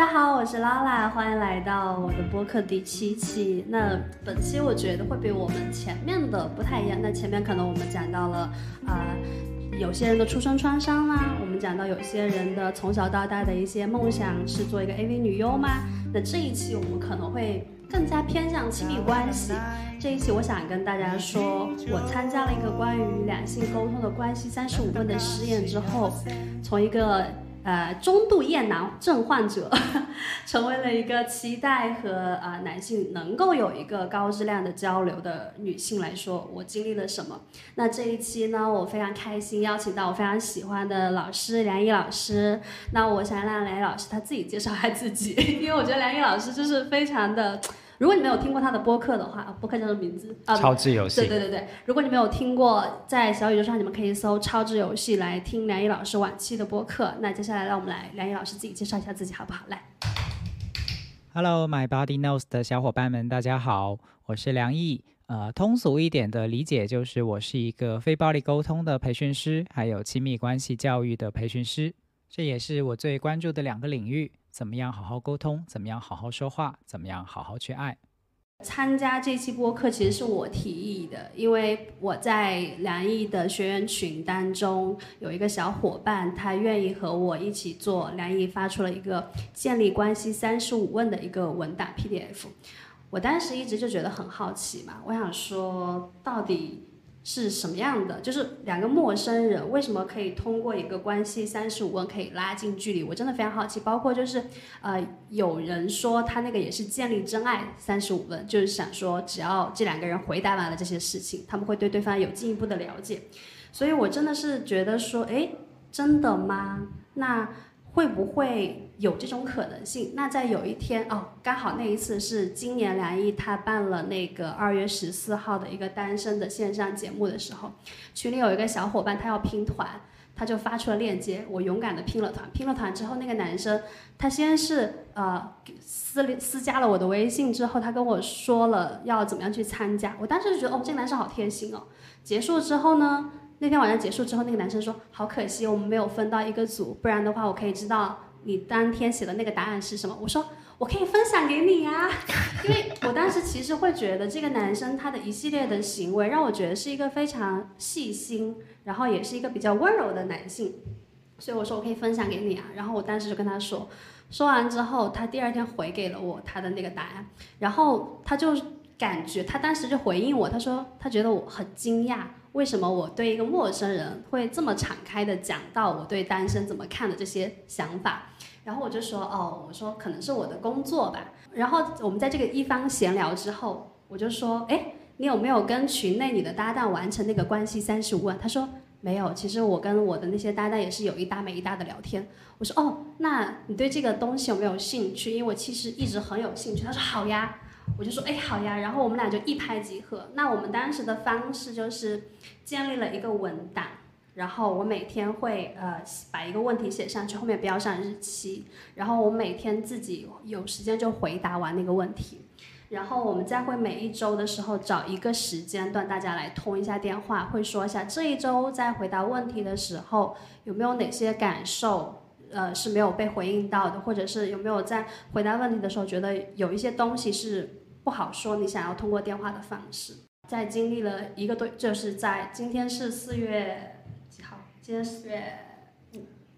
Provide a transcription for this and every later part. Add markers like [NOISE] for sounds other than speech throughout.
大家好，我是拉拉，欢迎来到我的播客第七期。那本期我觉得会比我们前面的不太一样。那前面可能我们讲到了啊、有些人的出生创伤啦，我们讲到有些人的从小到大的一些梦想是做一个 AV 女优吗？那这一期我们可能会更加偏向亲密关系。这一期我想跟大家说，我参加了一个关于两性沟通的关系三十五问的实验之后，从一个呃中度厌男症患者，[LAUGHS] 成为了一个期待和呃男性能够有一个高质量的交流的女性来说，我经历了什么？那这一期呢，我非常开心邀请到我非常喜欢的老师梁毅老师。那我想让梁毅老师他自己介绍一下自己，[LAUGHS] 因为我觉得梁毅老师就是非常的。如果你没有听过他的播客的话，啊播客叫什么名字？啊，超智游戏对对对对，如果你没有听过，在小宇宙上你们可以搜“超智游戏”来听梁毅老师往期的播客。那接下来让我们来梁毅老师自己介绍一下自己好不好？来，Hello, my body knows 的小伙伴们，大家好，我是梁毅。呃，通俗一点的理解就是，我是一个非暴力沟通的培训师，还有亲密关系教育的培训师。这也是我最关注的两个领域：怎么样好好沟通，怎么样好好说话，怎么样好好去爱。参加这期播客其实是我提议的，因为我在梁毅的学员群当中有一个小伙伴，他愿意和我一起做。梁毅发出了一个建立关系三十五问的一个文档 PDF，我当时一直就觉得很好奇嘛，我想说到底是什么样的？就是两个陌生人为什么可以通过一个关系三十五问可以拉近距离？我真的非常好奇。包括就是呃，有人说他那个也是建立真爱三十五问，就是想说只要这两个人回答完了这些事情，他们会对对方有进一步的了解。所以我真的是觉得说，诶，真的吗？那会不会有这种可能性？那在有一天哦，刚好那一次是今年梁毅他办了那个二月十四号的一个单身的线上节目的时候，群里有一个小伙伴他要拼团，他就发出了链接，我勇敢的拼了团。拼了团之后，那个男生他先是呃私私加了我的微信之后，他跟我说了要怎么样去参加，我当时就觉得哦，这个男生好贴心哦。结束之后呢？那天晚上结束之后，那个男生说：“好可惜，我们没有分到一个组，不然的话，我可以知道你当天写的那个答案是什么。”我说：“我可以分享给你呀、[LAUGHS] 因为我当时其实会觉得这个男生他的一系列的行为让我觉得是一个非常细心，然后也是一个比较温柔的男性，所以我说我可以分享给你啊。然后我当时就跟他说，说完之后，他第二天回给了我他的那个答案，然后他就感觉他当时就回应我，他说他觉得我很惊讶。为什么我对一个陌生人会这么敞开的讲到我对单身怎么看的这些想法？然后我就说，哦，我说可能是我的工作吧。然后我们在这个一方闲聊之后，我就说，哎，你有没有跟群内你的搭档完成那个关系三十五问？他说没有，其实我跟我的那些搭档也是有一搭没一搭的聊天。我说，哦，那你对这个东西有没有兴趣？因为我其实一直很有兴趣。他说好呀。我就说，哎，好呀，然后我们俩就一拍即合。那我们当时的方式就是建立了一个文档，然后我每天会呃把一个问题写上去，后面标上日期，然后我每天自己有时间就回答完那个问题，然后我们再会每一周的时候找一个时间段，大家来通一下电话，会说一下这一周在回答问题的时候有没有哪些感受。呃，是没有被回应到的，或者是有没有在回答问题的时候觉得有一些东西是不好说，你想要通过电话的方式，在经历了一个多，就是在今天是四月几号？今天四月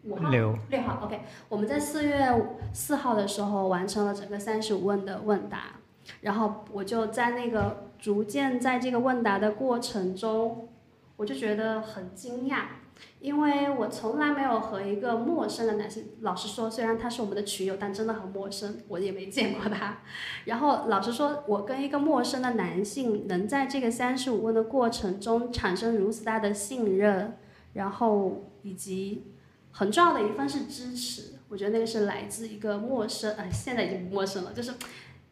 五五号六六号，OK。我们在四月四号的时候完成了整个三十五问的问答，然后我就在那个逐渐在这个问答的过程中，我就觉得很惊讶。因为我从来没有和一个陌生的男性，老实说，虽然他是我们的群友，但真的很陌生，我也没见过他。然后老实说，我跟一个陌生的男性能在这个三十五问的过程中产生如此大的信任，然后以及很重要的一份是支持，我觉得那个是来自一个陌生，呃，现在已经不陌生了，就是。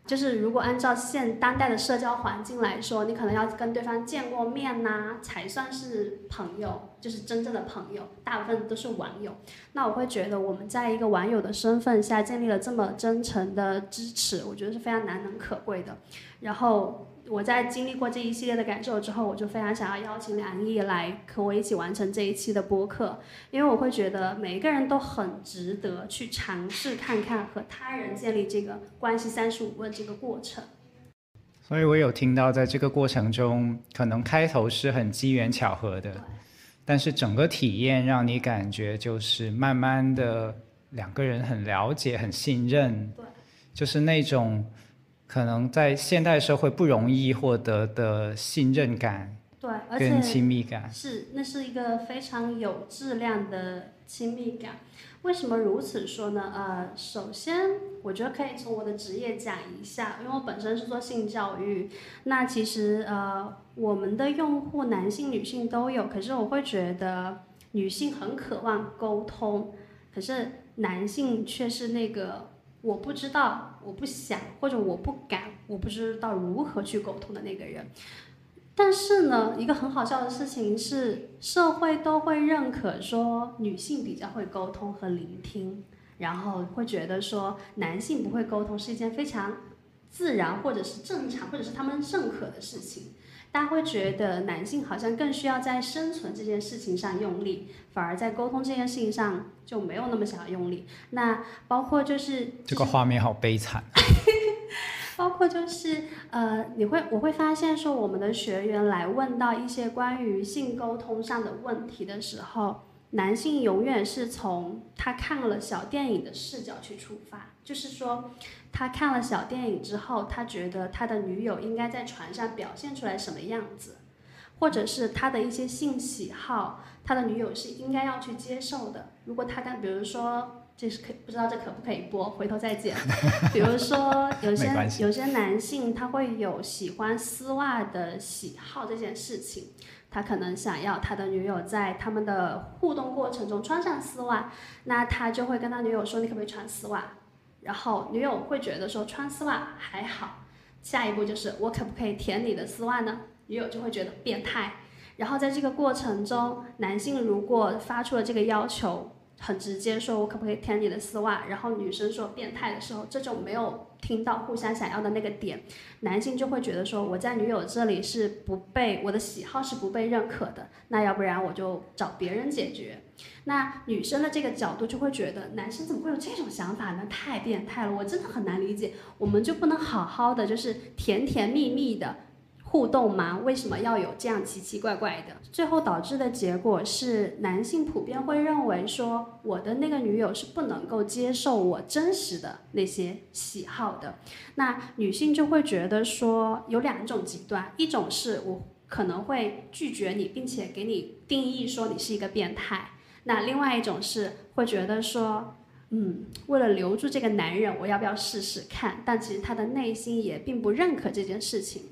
就是如果按照现当代的社交环境来说，你可能要跟对方见过面呐、才算是朋友，就是真正的朋友，大部分都是网友。那我会觉得我们在一个网友的身份下建立了这么真诚的支持，我觉得是非常难能可贵的。然后我在经历过这一系列的感受之后，我就非常想要邀请梁毅来和我一起完成这一期的播客，因为我会觉得每一个人都很值得去尝试看看和他人建立这个关系三十五问这个过程。所以我有听到，在这个过程中，可能开头是很机缘巧合的，但是整个体验让你感觉就是慢慢的两个人很了解、很信任，对，就是那种。可能在现代社会不容易获得的信任感，对，而且亲密感是，那是一个非常有质量的亲密感。为什么如此说呢？呃，首先我觉得可以从我的职业讲一下，因为我本身是做性教育，那其实呃我们的用户男性、女性都有，可是我会觉得女性很渴望沟通，可是男性却是那个。我不知道，我不想，或者我不敢，我不知道如何去沟通的那个人。但是呢，一个很好笑的事情是，社会都会认可说女性比较会沟通和聆听，然后会觉得说男性不会沟通是一件非常自然或者是正常或者是他们认可的事情。大家会觉得男性好像更需要在生存这件事情上用力，反而在沟通这件事情上就没有那么想要用力。那包括就是这个画面好悲惨。[LAUGHS] 包括就是呃，你会我会发现说，我们的学员来问到一些关于性沟通上的问题的时候，男性永远是从他看了小电影的视角去出发，就是说。他看了小电影之后，他觉得他的女友应该在船上表现出来什么样子，或者是他的一些性喜好，他的女友是应该要去接受的。如果他跟，比如说，这是可不知道这可不可以播，回头再剪。[LAUGHS] 比如说，有些有些男性他会有喜欢丝袜的喜好这件事情，他可能想要他的女友在他们的互动过程中穿上丝袜，那他就会跟他女友说：“你可不可以穿丝袜？”然后女友会觉得说穿丝袜还好，下一步就是我可不可以舔你的丝袜呢？女友就会觉得变态。然后在这个过程中，男性如果发出了这个要求。很直接说，我可不可以舔你的丝袜？然后女生说变态的时候，这种没有听到互相想要的那个点，男性就会觉得说，我在女友这里是不被我的喜好是不被认可的，那要不然我就找别人解决。那女生的这个角度就会觉得，男生怎么会有这种想法呢？太变态了，我真的很难理解。我们就不能好好的就是甜甜蜜蜜的。互动吗？为什么要有这样奇奇怪怪的？最后导致的结果是，男性普遍会认为说，我的那个女友是不能够接受我真实的那些喜好的。那女性就会觉得说，有两种极端，一种是我可能会拒绝你，并且给你定义说你是一个变态。那另外一种是会觉得说，嗯，为了留住这个男人，我要不要试试看？但其实他的内心也并不认可这件事情。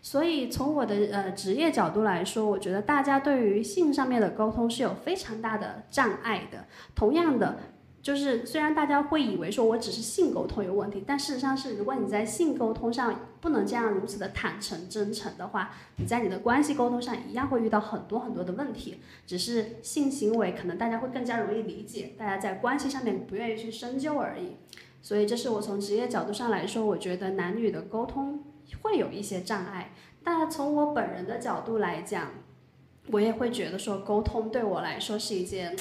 所以从我的呃职业角度来说，我觉得大家对于性上面的沟通是有非常大的障碍的。同样的，就是虽然大家会以为说我只是性沟通有问题，但事实上是，如果你在性沟通上不能这样如此的坦诚真诚的话，你在你的关系沟通上一样会遇到很多很多的问题。只是性行为可能大家会更加容易理解，大家在关系上面不愿意去深究而已。所以这是我从职业角度上来说，我觉得男女的沟通。会有一些障碍，但从我本人的角度来讲，我也会觉得说沟通对我来说是一件，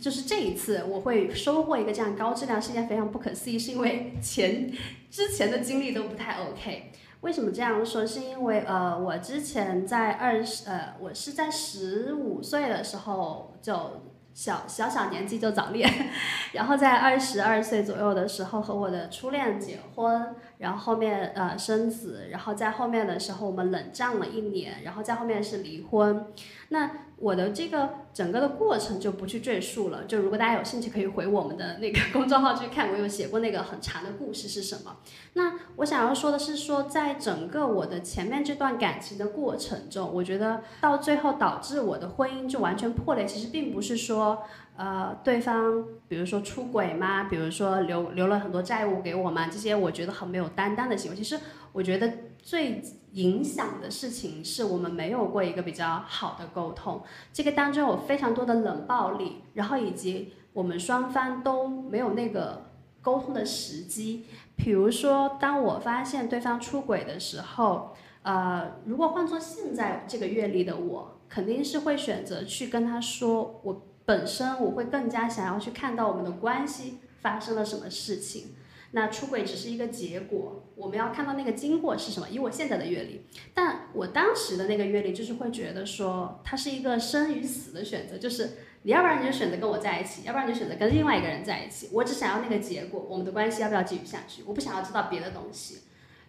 就是这一次我会收获一个这样高质量是一件非常不可思议，是因为前之前的经历都不太 OK。为什么这样说？是因为呃，我之前在二十呃，我是在十五岁的时候就。小小小年纪就早恋，[LAUGHS] 然后在二十二岁左右的时候和我的初恋结婚，然后后面呃生子，然后在后面的时候我们冷战了一年，然后在后面是离婚。那我的这个整个的过程就不去赘述了，就如果大家有兴趣，可以回我们的那个公众号去看，我有写过那个很长的故事是什么。那我想要说的是，说在整个我的前面这段感情的过程中，我觉得到最后导致我的婚姻就完全破裂，其实并不是说呃对方比如说出轨吗？比如说留留了很多债务给我吗？这些我觉得很没有担当的行为。其实我觉得最。影响的事情是我们没有过一个比较好的沟通，这个当中有非常多的冷暴力，然后以及我们双方都没有那个沟通的时机。比如说，当我发现对方出轨的时候，呃，如果换做现在这个阅历的我，肯定是会选择去跟他说，我本身我会更加想要去看到我们的关系发生了什么事情。那出轨只是一个结果，我们要看到那个经过是什么。以我现在的阅历，但我当时的那个阅历就是会觉得说，它是一个生与死的选择，就是你要不然你就选择跟我在一起，要不然你就选择跟另外一个人在一起。我只想要那个结果，我们的关系要不要继续下去？我不想要知道别的东西。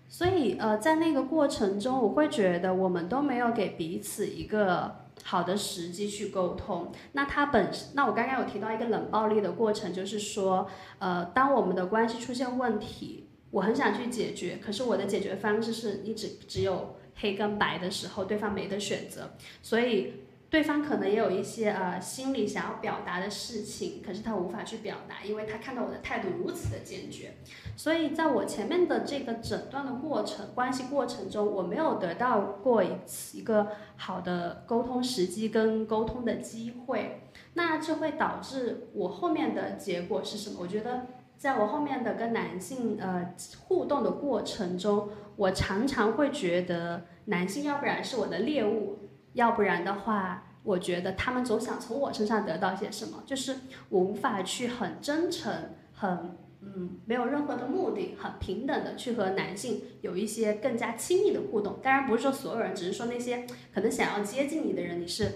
所以呃，在那个过程中，我会觉得我们都没有给彼此一个。好的时机去沟通。那他本，那我刚刚有提到一个冷暴力的过程，就是说，呃，当我们的关系出现问题，我很想去解决，可是我的解决方式是你只只有黑跟白的时候，对方没得选择，所以。对方可能也有一些呃心里想要表达的事情，可是他无法去表达，因为他看到我的态度如此的坚决，所以在我前面的这个诊断的过程、关系过程中，我没有得到过一次一个好的沟通时机跟沟通的机会，那就会导致我后面的结果是什么？我觉得在我后面的跟男性呃互动的过程中，我常常会觉得男性要不然是我的猎物。要不然的话，我觉得他们总想从我身上得到些什么，就是我无法去很真诚、很嗯没有任何的目的、很平等的去和男性有一些更加亲密的互动。当然不是说所有人，只是说那些可能想要接近你的人，你是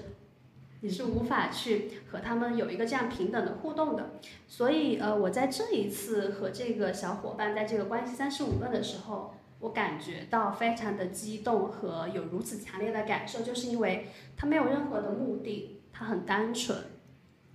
你是无法去和他们有一个这样平等的互动的。所以呃，我在这一次和这个小伙伴在这个关系三十五论的时候。我感觉到非常的激动和有如此强烈的感受，就是因为他没有任何的目的，他很单纯，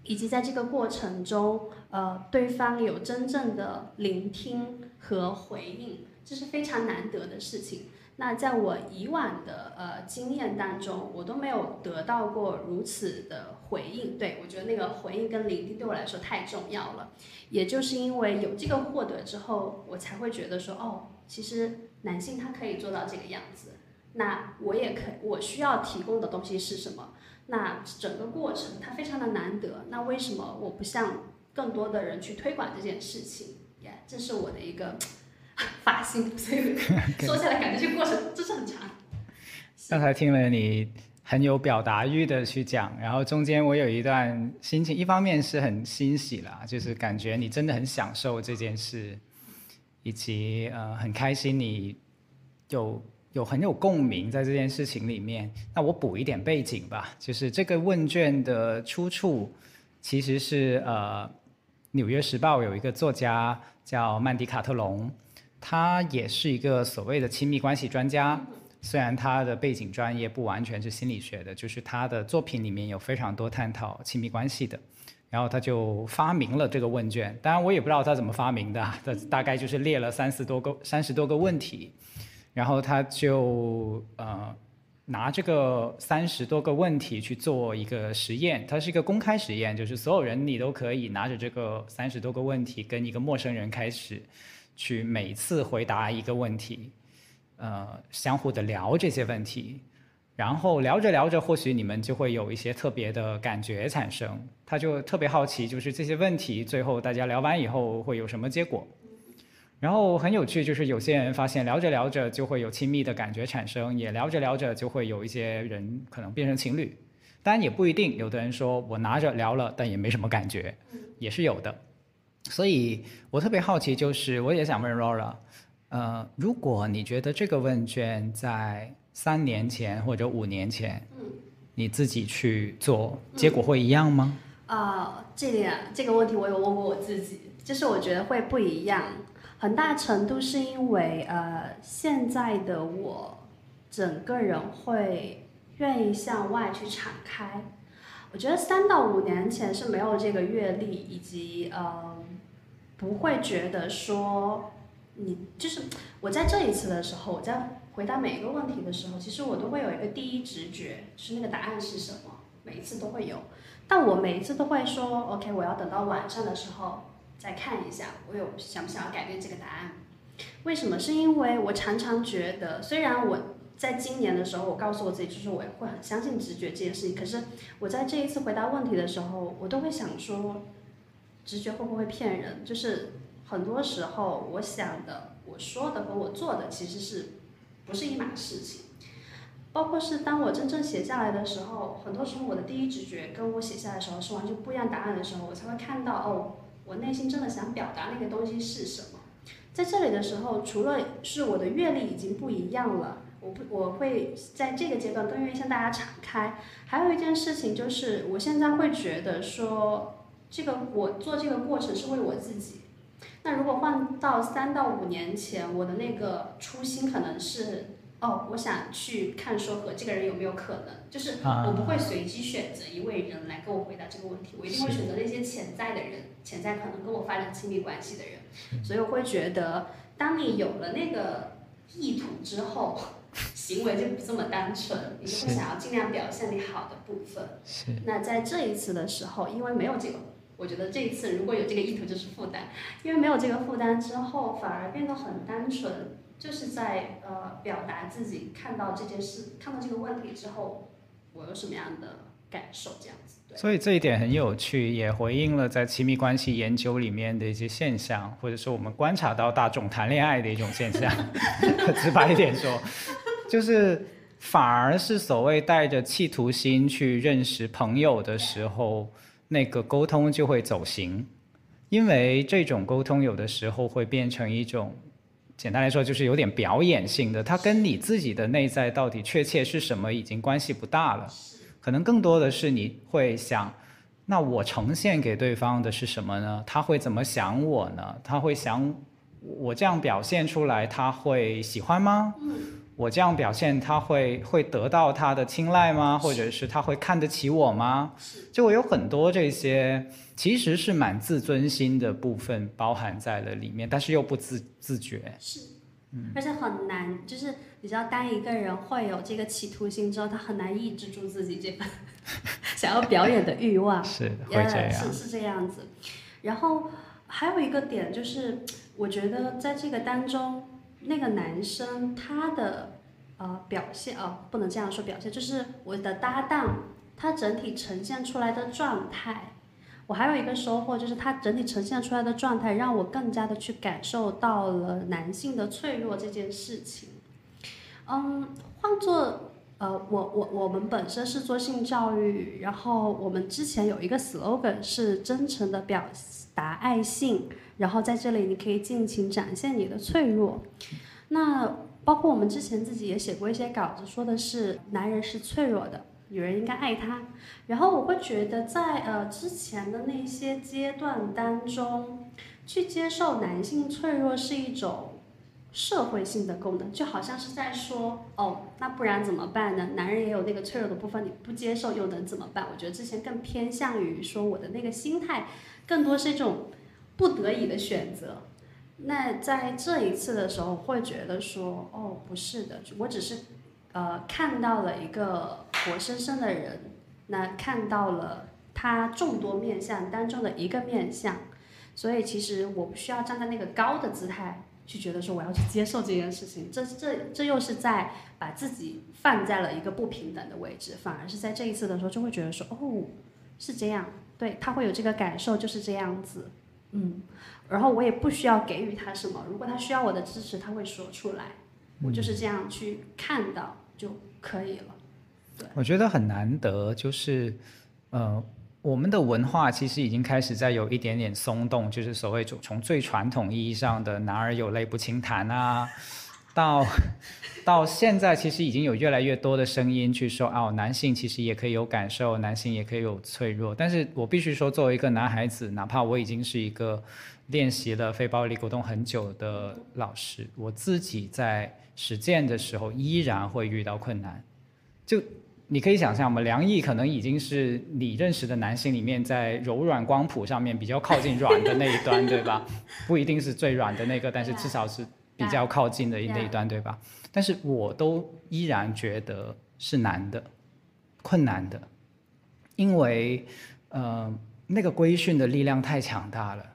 以及在这个过程中，呃，对方有真正的聆听和回应，这是非常难得的事情。那在我以往的呃经验当中，我都没有得到过如此的回应。对我觉得那个回应跟聆听对我来说太重要了，也就是因为有这个获得之后，我才会觉得说，哦，其实。男性他可以做到这个样子，那我也可，我需要提供的东西是什么？那整个过程它非常的难得，那为什么我不向更多的人去推广这件事情？耶，这是我的一个 [LAUGHS] 发心，所以 [LAUGHS] 说下来感觉这个过程真是很长。[LAUGHS] 刚才听了你很有表达欲的去讲，然后中间我有一段心情，一方面是很欣喜啦，就是感觉你真的很享受这件事。以及呃很开心你有有很有共鸣在这件事情里面，那我补一点背景吧，就是这个问卷的出处其实是呃《纽约时报》有一个作家叫曼迪卡特隆，他也是一个所谓的亲密关系专家，虽然他的背景专业不完全是心理学的，就是他的作品里面有非常多探讨亲密关系的。然后他就发明了这个问卷，当然我也不知道他怎么发明的，他大概就是列了三十多个三十多个问题，然后他就呃拿这个三十多个问题去做一个实验，它是一个公开实验，就是所有人你都可以拿着这个三十多个问题跟一个陌生人开始去每次回答一个问题，呃相互的聊这些问题。然后聊着聊着，或许你们就会有一些特别的感觉产生。他就特别好奇，就是这些问题最后大家聊完以后会有什么结果。然后很有趣，就是有些人发现聊着聊着就会有亲密的感觉产生，也聊着聊着就会有一些人可能变成情侣。当然也不一定，有的人说我拿着聊了，但也没什么感觉，也是有的。所以我特别好奇，就是我也想问 Laura，呃，如果你觉得这个问卷在三年前或者五年前，嗯，你自己去做，结果会一样吗？啊，这点这个问题我有问过我自己，就是我觉得会不一样，很大程度是因为呃，现在的我整个人会愿意向外去敞开。我觉得三到五年前是没有这个阅历，以及呃，不会觉得说你就是我在这一次的时候，我在。回答每一个问题的时候，其实我都会有一个第一直觉，就是那个答案是什么，每一次都会有。但我每一次都会说，OK，我要等到晚上的时候再看一下，我有想不想要改变这个答案。为什么？是因为我常常觉得，虽然我在今年的时候，我告诉我自己，就是我会很相信直觉这件事情。可是我在这一次回答问题的时候，我都会想说，直觉会不会骗人？就是很多时候我想的、我说的和我做的其实是不是一码事情。包括是当我真正写下来的时候，很多时候我的第一直觉跟我写下来时候是完全不一样答案的时候，我才会看到哦，我内心真的想表达那个东西是什么。在这里的时候，除了是我的阅历已经不一样了，我不我会在这个阶段更愿意向大家敞开。还有一件事情就是，我现在会觉得说，这个我做这个过程是为我自己。那如果换到三到五年前，我的那个初心可能是。哦，我想去看说和这个人有没有可能，就是我不会随机选择一位人来跟我回答这个问题，我一定会选择那些潜在的人，潜在可能跟我发展亲密关系的人。所以我会觉得，当你有了那个意图之后，行为就不这么单纯，你就会想要尽量表现你好的部分。那在这一次的时候，因为没有这个，我觉得这一次如果有这个意图就是负担，因为没有这个负担之后，反而变得很单纯。就是在呃表达自己看到这件事、看到这个问题之后，我有什么样的感受，这样子。所以这一点很有趣，也回应了在亲密关系研究里面的一些现象，或者说我们观察到大众谈恋爱的一种现象。[LAUGHS] 直白一点说，就是反而是所谓带着企图心去认识朋友的时候，那个沟通就会走形，因为这种沟通有的时候会变成一种。简单来说，就是有点表演性的，它跟你自己的内在到底确切是什么已经关系不大了，可能更多的是你会想，那我呈现给对方的是什么呢？他会怎么想我呢？他会想我这样表现出来，他会喜欢吗？我这样表现，他会会得到他的青睐吗？或者是他会看得起我吗？就我有很多这些。其实是蛮自尊心的部分包含在了里面，但是又不自自觉。是，嗯，而且很难，就是你知道，当一个人会有这个企图心之后，他很难抑制住自己这份 [LAUGHS] 想要表演的欲望。是，会这样。是是这样子。然后还有一个点就是，我觉得在这个当中，那个男生他的呃表现哦，不能这样说表现，就是我的搭档他整体呈现出来的状态。我还有一个收获，就是他整体呈现出来的状态，让我更加的去感受到了男性的脆弱这件事情。嗯，换做呃，我我我们本身是做性教育，然后我们之前有一个 slogan 是真诚的表达爱性，然后在这里你可以尽情展现你的脆弱。那包括我们之前自己也写过一些稿子，说的是男人是脆弱的。女人应该爱他，然后我会觉得在呃之前的那些阶段当中，去接受男性脆弱是一种社会性的功能，就好像是在说哦，那不然怎么办呢？男人也有那个脆弱的部分，你不接受又能怎么办？我觉得之前更偏向于说我的那个心态，更多是一种不得已的选择。那在这一次的时候，会觉得说哦，不是的，我只是。呃，看到了一个活生生的人，那看到了他众多面相当中的一个面相，所以其实我不需要站在那个高的姿态去觉得说我要去接受这件事情，这这这又是在把自己放在了一个不平等的位置，反而是在这一次的时候就会觉得说哦，是这样，对他会有这个感受就是这样子，嗯，然后我也不需要给予他什么，如果他需要我的支持，他会说出来，我就是这样去看到。就可以了。对，我觉得很难得，就是，呃，我们的文化其实已经开始在有一点点松动，就是所谓从从最传统意义上的“男儿有泪不轻弹”啊，到到现在，其实已经有越来越多的声音去说，哦，男性其实也可以有感受，男性也可以有脆弱。但是我必须说，作为一个男孩子，哪怕我已经是一个练习了非暴力沟通很久的老师，我自己在。实践的时候依然会遇到困难，就你可以想象嘛，梁毅可能已经是你认识的男性里面在柔软光谱上面比较靠近软的那一端，对吧？[LAUGHS] 不一定是最软的那个，但是至少是比较靠近的那一端，对吧？但是我都依然觉得是难的，困难的，因为呃那个规训的力量太强大了。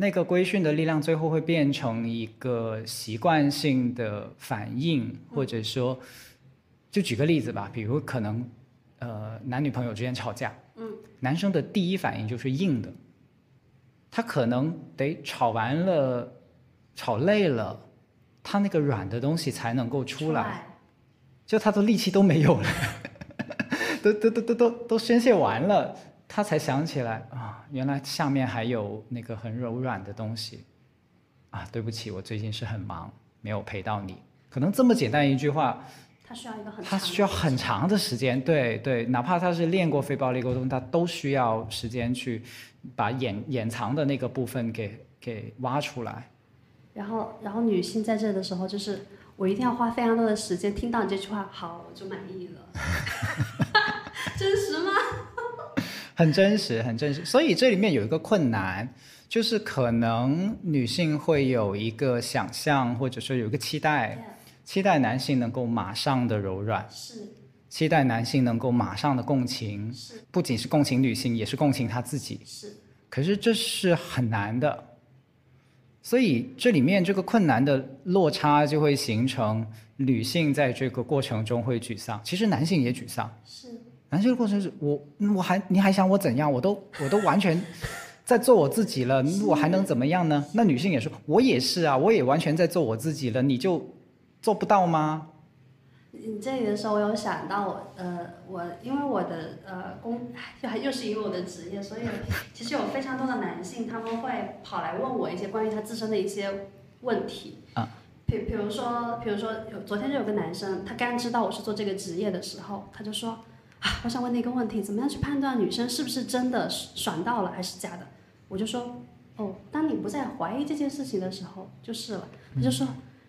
那个规训的力量最后会变成一个习惯性的反应，或者说，就举个例子吧，比如可能，呃，男女朋友之间吵架，嗯，男生的第一反应就是硬的，他可能得吵完了，吵累了，他那个软的东西才能够出来，就他的力气都没有了，都都都都都都宣泄完了，他才想起来啊，原来下面还有那个很柔软的东西，啊，对不起，我最近是很忙，没有陪到你。可能这么简单一句话。他需要一个很，他需要很长的时间，对对，哪怕他是练过非暴力沟通，他都需要时间去把掩掩藏的那个部分给给挖出来。然后，然后女性在这的时候，就是我一定要花非常多的时间听到你这句话，好，我就满意了。[LAUGHS] 真实吗？[LAUGHS] 很真实，很真实。所以这里面有一个困难，就是可能女性会有一个想象，或者说有一个期待。期待男性能够马上的柔软，是；期待男性能够马上的共情，是。不仅是共情女性，也是共情他自己，是。可是这是很难的，所以这里面这个困难的落差就会形成女性在这个过程中会沮丧，其实男性也沮丧，是。男性的过程是我我还你还想我怎样？我都我都完全 [LAUGHS] 在做我自己了，我还能怎么样呢？那女性也说，我也是啊，我也完全在做我自己了，你就。做不到吗？你这里的时候，我有想到我，呃，我因为我的呃工，又 [LAUGHS] 还又是因为我的职业，所以其实有非常多的男性，他们会跑来问我一些关于他自身的一些问题。啊。比比如说，比如说有昨天就有个男生，他刚知道我是做这个职业的时候，他就说啊，我想问你一个问题，怎么样去判断女生是不是真的爽到了还是假的？我就说，哦，当你不再怀疑这件事情的时候，就是了。他就说。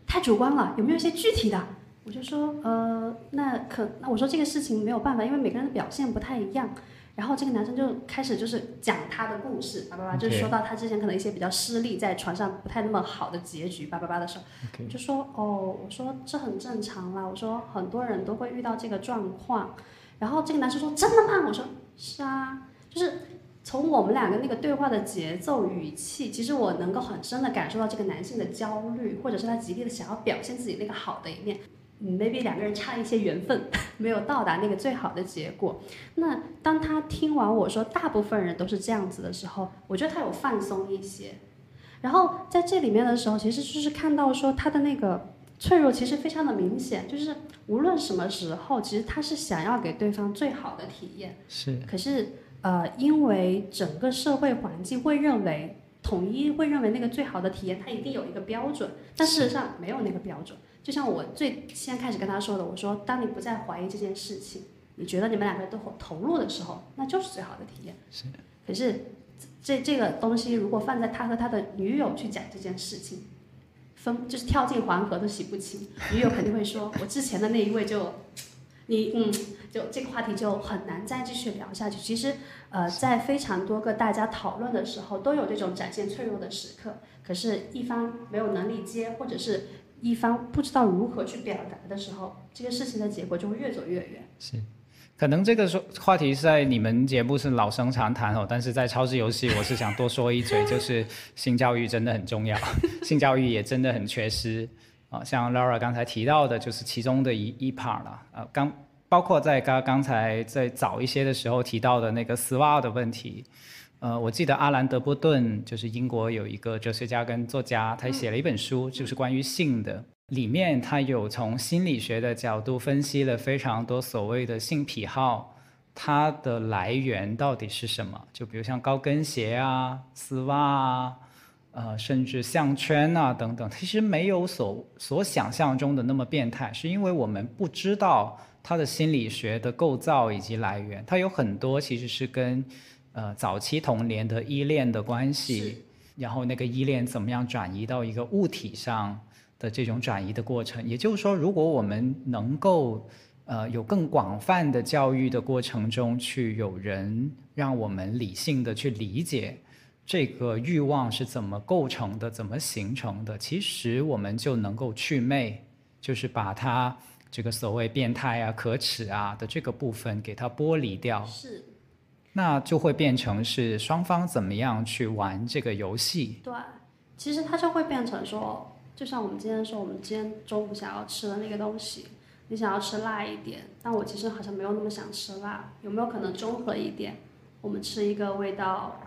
太主观了，有没有一些具体的？我就说，呃，那可那我说这个事情没有办法，因为每个人的表现不太一样。然后这个男生就开始就是讲他的故事，叭叭叭，就说到他之前可能一些比较失利，在床上不太那么好的结局，叭叭叭的时候，就说哦，我说这很正常啦，我说很多人都会遇到这个状况。然后这个男生说真的吗？我说是啊，就是。从我们两个那个对话的节奏语气，其实我能够很深的感受到这个男性的焦虑，或者是他极力的想要表现自己那个好的一面。嗯，maybe 两个人差一些缘分，[LAUGHS] 没有到达那个最好的结果。那当他听完我说大部分人都是这样子的时候，我觉得他有放松一些。然后在这里面的时候，其实就是看到说他的那个脆弱其实非常的明显，就是无论什么时候，其实他是想要给对方最好的体验。是。可是。呃，因为整个社会环境会认为，统一会认为那个最好的体验，它一定有一个标准，但事实上没有那个标准。就像我最先开始跟他说的，我说，当你不再怀疑这件事情，你觉得你们两个都投入的时候，那就是最好的体验。是。可是，这这个东西如果放在他和他的女友去讲这件事情，分就是跳进黄河都洗不清，女友肯定会说，我之前的那一位就。你嗯，就这个话题就很难再继续聊下去。其实，呃，在非常多个大家讨论的时候，都有这种展现脆弱的时刻。可是，一方没有能力接，或者是一方不知道如何去表达的时候，这个事情的结果就会越走越远。是，可能这个说话题是在你们节目是老生常谈哦，但是在超市游戏，我是想多说一嘴，就是性教育真的很重要，[LAUGHS] 性教育也真的很缺失。啊，像 Laura 刚才提到的，就是其中的一一 part 了。呃，刚包括在刚刚才在早一些的时候提到的那个丝袜的问题。呃，我记得阿兰·德波顿就是英国有一个哲学家跟作家，他写了一本书，就是关于性的。里面他有从心理学的角度分析了非常多所谓的性癖好，它的来源到底是什么？就比如像高跟鞋啊、丝袜啊。呃，甚至项圈啊等等，其实没有所所想象中的那么变态，是因为我们不知道它的心理学的构造以及来源。它有很多其实是跟呃早期童年的依恋的关系，然后那个依恋怎么样转移到一个物体上的这种转移的过程。也就是说，如果我们能够呃有更广泛的教育的过程中去有人让我们理性的去理解。这个欲望是怎么构成的？怎么形成的？其实我们就能够去魅，就是把它这个所谓变态啊、可耻啊的这个部分给它剥离掉。是。那就会变成是双方怎么样去玩这个游戏。对，其实它就会变成说，就像我们今天说，我们今天中午想要吃的那个东西，你想要吃辣一点，但我其实好像没有那么想吃辣，有没有可能中和一点？我们吃一个味道。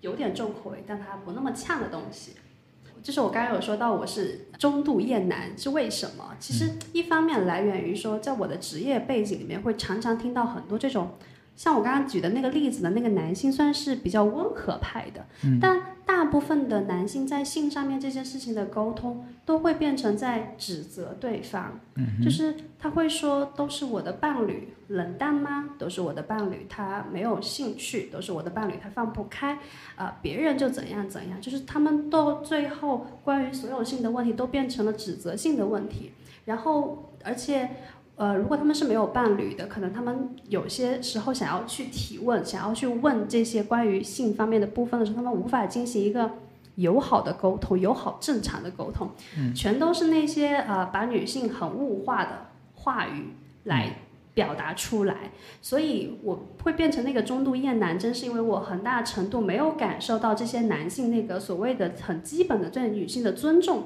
有点重口味，但它不那么呛的东西。就是我刚刚有说到我是中度厌男，是为什么？其实一方面来源于说，在我的职业背景里面，会常常听到很多这种。像我刚刚举的那个例子的那个男性，算是比较温和派的，但大部分的男性在性上面这件事情的沟通，都会变成在指责对方，就是他会说都是我的伴侣冷淡吗？都是我的伴侣他没有兴趣，都是我的伴侣他放不开，啊，别人就怎样怎样，就是他们到最后关于所有性的问题都变成了指责性的问题，然后而且。呃，如果他们是没有伴侣的，可能他们有些时候想要去提问，想要去问这些关于性方面的部分的时候，他们无法进行一个友好的沟通，友好正常的沟通，全都是那些呃把女性很物化的话语来表达出来，所以我会变成那个中度厌男，真是因为我很大程度没有感受到这些男性那个所谓的很基本的对女性的尊重，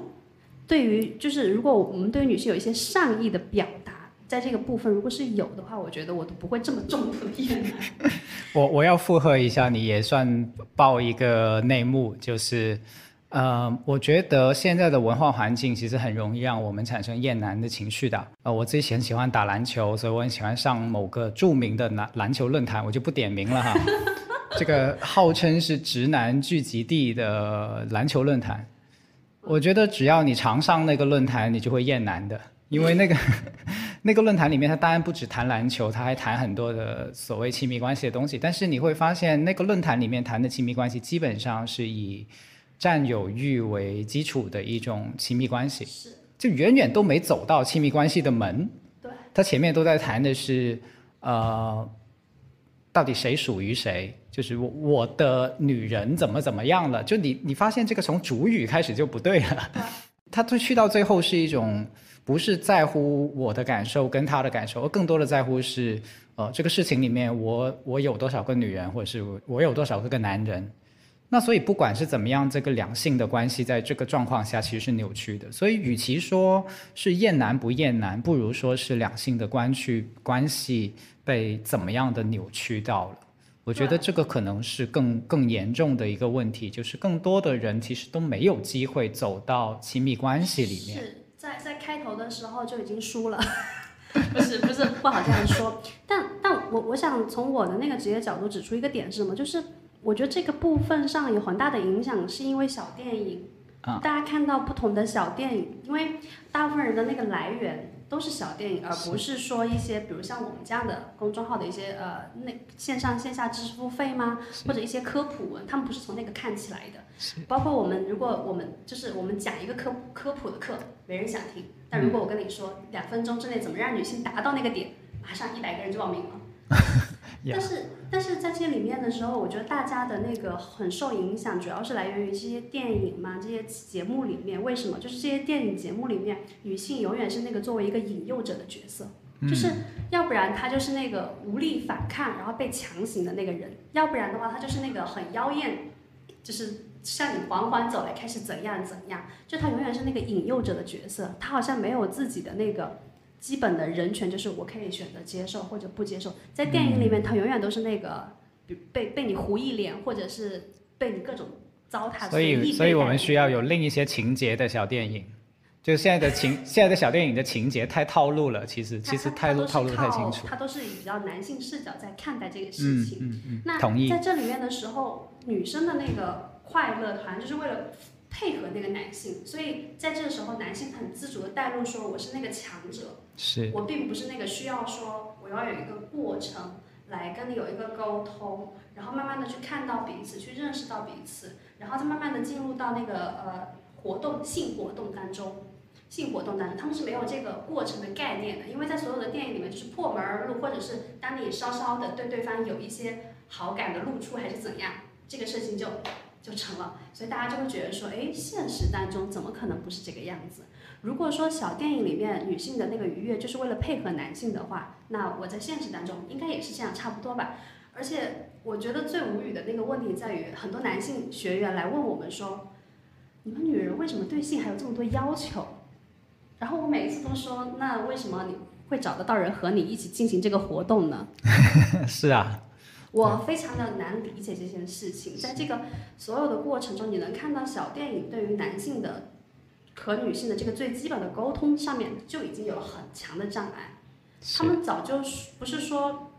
对于就是如果我们对女性有一些善意的表达。在这个部分，如果是有的话，我觉得我都不会这么重度厌男。[LAUGHS] 我我要附和一下，你也算爆一个内幕，就是，呃，我觉得现在的文化环境其实很容易让我们产生厌男的情绪的。呃，我自己很喜欢打篮球，所以我很喜欢上某个著名的篮篮球论坛，我就不点名了哈。[LAUGHS] 这个号称是直男聚集地的篮球论坛，我觉得只要你常上那个论坛，你就会厌男的，因为那个。那个论坛里面，他当然不止谈篮球，他还谈很多的所谓亲密关系的东西。但是你会发现，那个论坛里面谈的亲密关系，基本上是以占有欲为基础的一种亲密关系，是就远远都没走到亲密关系的门。对，他前面都在谈的是，呃，到底谁属于谁，就是我我的女人怎么怎么样了。就你你发现这个从主语开始就不对了，[LAUGHS] 他都去到最后是一种。不是在乎我的感受跟他的感受，而更多的在乎是，呃，这个事情里面我我有多少个女人，或者是我有多少个男人。那所以不管是怎么样，这个两性的关系在这个状况下其实是扭曲的。所以与其说是厌男不厌男，不如说是两性的关系关系被怎么样的扭曲到了。我觉得这个可能是更更严重的一个问题，就是更多的人其实都没有机会走到亲密关系里面。在在开头的时候就已经输了，[LAUGHS] 不是不是不好这样说，但但我我想从我的那个职业角度指出一个点是什么，就是我觉得这个部分上有很大的影响，是因为小电影，大家看到不同的小电影，因为大部分人的那个来源。都是小电影，而不是说一些，比如像我们这样的公众号的一些呃，那线上线下知识付费吗？或者一些科普文，他们不是从那个看起来的。包括我们，如果我们就是我们讲一个科科普的课，没人想听。但如果我跟你说两分钟之内怎么让女性达到那个点，马上一百个人就报名了。[LAUGHS] 但是，但是在这里面的时候，我觉得大家的那个很受影响，主要是来源于这些电影嘛，这些节目里面，为什么？就是这些电影节目里面，女性永远是那个作为一个引诱者的角色，就是要不然她就是那个无力反抗，然后被强行的那个人，要不然的话，她就是那个很妖艳，就是向你缓缓走来，开始怎样怎样，就她永远是那个引诱者的角色，她好像没有自己的那个。基本的人权就是我可以选择接受或者不接受，在电影里面，他永远都是那个被被你糊一脸，或者是被你各种糟蹋。所以，所以我们需要有另一些情节的小电影，就现在的情现在的小电影的情节太套路了，其实其实太路套路太清楚。他都是以比较男性视角在看待这个事情。嗯嗯嗯。那在这里面的时候，女生的那个快乐团就是为了。配合那个男性，所以在这个时候，男性很自主的带入说：“我是那个强者，是我并不是那个需要说我要有一个过程来跟你有一个沟通，然后慢慢的去看到彼此，去认识到彼此，然后再慢慢的进入到那个呃活动性活动当中，性活动当中，他们是没有这个过程的概念的，因为在所有的电影里面，就是破门而入，或者是当你稍稍的对对方有一些好感的露出，还是怎样，这个事情就。就成了，所以大家就会觉得说，哎，现实当中怎么可能不是这个样子？如果说小电影里面女性的那个愉悦就是为了配合男性的话，那我在现实当中应该也是这样差不多吧。而且我觉得最无语的那个问题在于，很多男性学员来问我们说，你们女人为什么对性还有这么多要求？然后我每一次都说，那为什么你会找得到人和你一起进行这个活动呢？[LAUGHS] 是啊。我非常的难理解这件事情。在这个所有的过程中，你能看到小电影对于男性的和女性的这个最基本的沟通上面就已经有了很强的障碍。他们早就不是说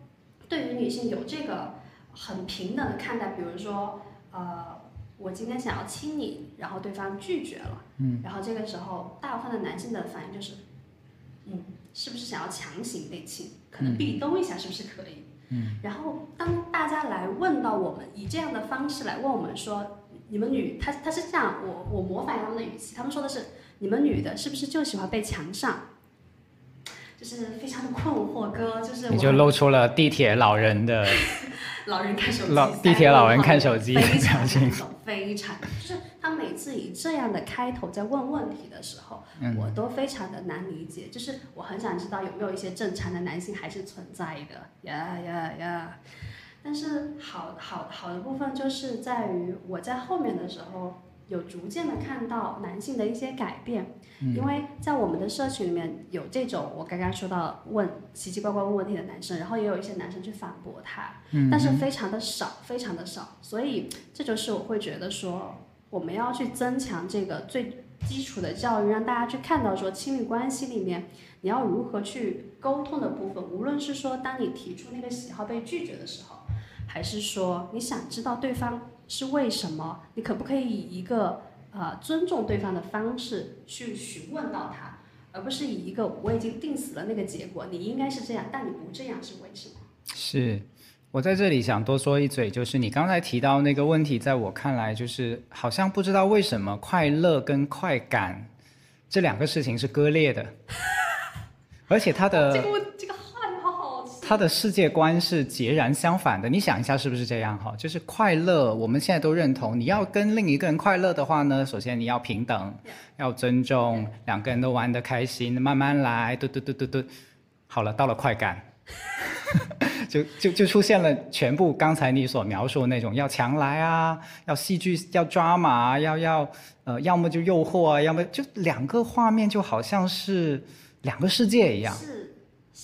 对于女性有这个很平等的看待，比如说呃，我今天想要亲你，然后对方拒绝了，嗯，然后这个时候大部分的男性的反应就是，嗯，是不是想要强行被亲？可能壁咚一下是不是可以？嗯，然后当大家来问到我们，以这样的方式来问我们说，你们女，他他是这样，我我模仿他们的语气，他们说的是，你们女的是不是就喜欢被强上？就是非常的困惑，哥，就是你就露出了地铁老人的 [LAUGHS] 老人看手机，老地铁老人看手机非常表情，非常就是他每次以这样的开头在问问题的时候，嗯我都非常的难理解。就是我很想知道有没有一些正常的男性还是存在的呀呀呀！但是好好好的部分就是在于我在后面的时候有逐渐的看到男性的一些改变，嗯。因为在我们的社群里面有这种我刚刚说到问奇奇怪怪问问题的男生，然后也有一些男生去反驳他，嗯但是非常的少，非常的少，所以这就是我会觉得说，我们要去增强这个最基础的教育，让大家去看到说亲密关系里面你要如何去沟通的部分，无论是说当你提出那个喜好被拒绝的时候，还是说你想知道对方是为什么，你可不可以以一个呃尊重对方的方式去询问到他，而不是以一个我已经定死了那个结果，你应该是这样，但你不这样是为什么？是我在这里想多说一嘴，就是你刚才提到那个问题，在我看来，就是好像不知道为什么快乐跟快感这两个事情是割裂的，[LAUGHS] 而且它的这个问这个。他的世界观是截然相反的。你想一下，是不是这样哈？就是快乐，我们现在都认同，你要跟另一个人快乐的话呢，首先你要平等，要尊重，两个人都玩得开心，慢慢来，嘟嘟嘟嘟嘟。好了，到了快感，[LAUGHS] 就就就出现了全部刚才你所描述的那种要强来啊，要戏剧，要抓马，要要呃，要么就诱惑啊，要么就两个画面就好像是两个世界一样。是，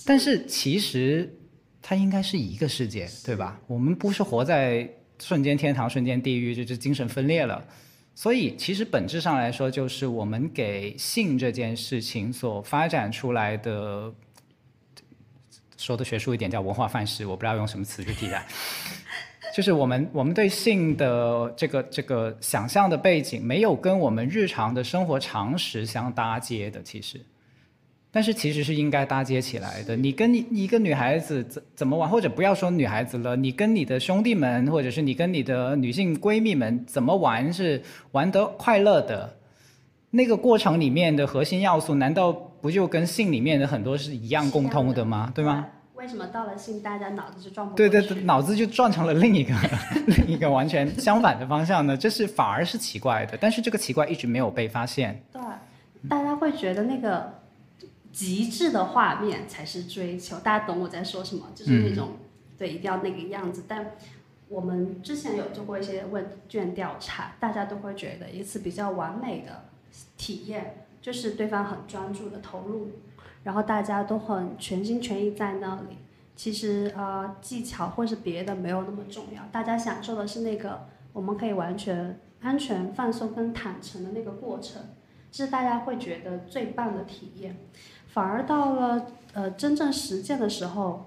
但是其实它应该是一个世界，对吧？我们不是活在瞬间天堂、瞬间地狱，就是精神分裂了。所以其实本质上来说，就是我们给性这件事情所发展出来的，说的学术一点叫文化范式，我不知道用什么词去替代。[LAUGHS] 就是我们我们对性的这个这个想象的背景，没有跟我们日常的生活常识相搭接的，其实。但是其实是应该搭接起来的。你跟你你一个女孩子怎怎么玩，或者不要说女孩子了，你跟你的兄弟们，或者是你跟你的女性闺蜜们怎么玩是玩得快乐的，那个过程里面的核心要素，难道不就跟性里面的很多是一样共通的吗？对吗？？为什么到了性，大家脑子就转不过对对对，脑子就转成了另一个另一个完全相反的方向呢？这是反而是奇怪的，但是这个奇怪一直没有被发现。对，大家会觉得那个极致的画面才是追求，大家懂我在说什么？就是那种、对，一定要那个样子。但我们之前有做过一些问卷调查，大家都会觉得一次比较完美的体验，就是对方很专注的投入，然后大家都很全心全意在那里。其实呃，技巧或是别的没有那么重要，大家享受的是那个我们可以完全安全、放松跟坦诚的那个过程。这是大家会觉得最棒的体验，反而到了呃真正实践的时候，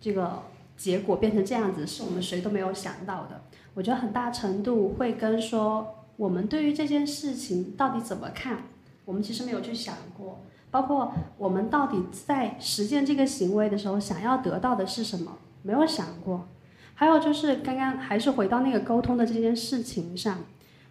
这个结果变成这样子，是我们谁都没有想到的。我觉得很大程度会跟说我们对于这件事情到底怎么看，我们其实没有去想过，包括我们到底在实践这个行为的时候想要得到的是什么，没有想过。还有就是刚刚还是回到那个沟通的这件事情上。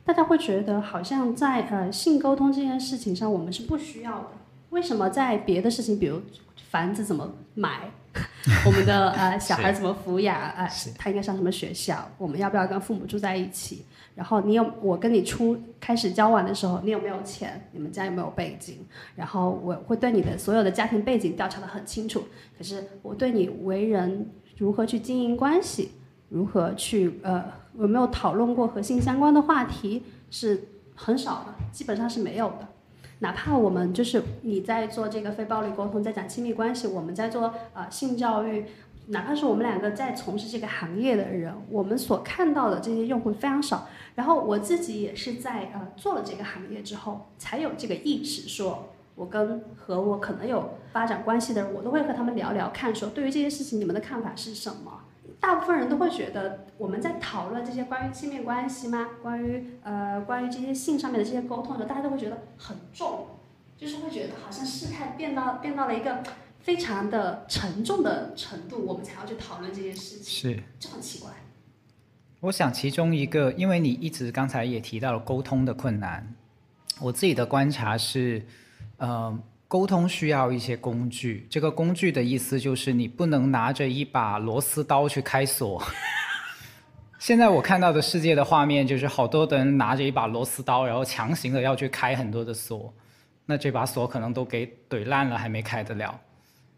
大家会觉得好像在呃性沟通这件事情上，我们是不需要的。为什么在别的事情，比如房子怎么买，[LAUGHS] 我们的呃小孩怎么抚养，呃他应该上什么学校，我们要不要跟父母住在一起？然后你有我跟你初开始交往的时候，你有没有钱？你们家有没有背景？然后我会对你的所有的家庭背景调查的很清楚。可是我对你为人如何去经营关系，如何去呃。有没有讨论过和性相关的话题？是很少的，基本上是没有的。哪怕我们就是你在做这个非暴力沟通，在讲亲密关系，我们在做呃性教育，哪怕是我们两个在从事这个行业的人，我们所看到的这些用户非常少。然后我自己也是在呃做了这个行业之后，才有这个意识，说我跟和我可能有发展关系的人，我都会和他们聊聊，看说对于这些事情你们的看法是什么。大部分人都会觉得我们在讨论这些关于亲密关系吗？关于呃关于这些性上面的这些沟通的时候，大家都会觉得很重，就是会觉得好像事态变到变到了一个非常的沉重的程度，我们才要去讨论这些事情，是，就很奇怪。我想其中一个，因为你一直刚才也提到了沟通的困难，我自己的观察是，呃，沟通需要一些工具。这个工具的意思就是你不能拿着一把螺丝刀去开锁。[LAUGHS] 现在我看到的世界的画面就是好多的人拿着一把螺丝刀，然后强行的要去开很多的锁，那这把锁可能都给怼烂了，还没开得了。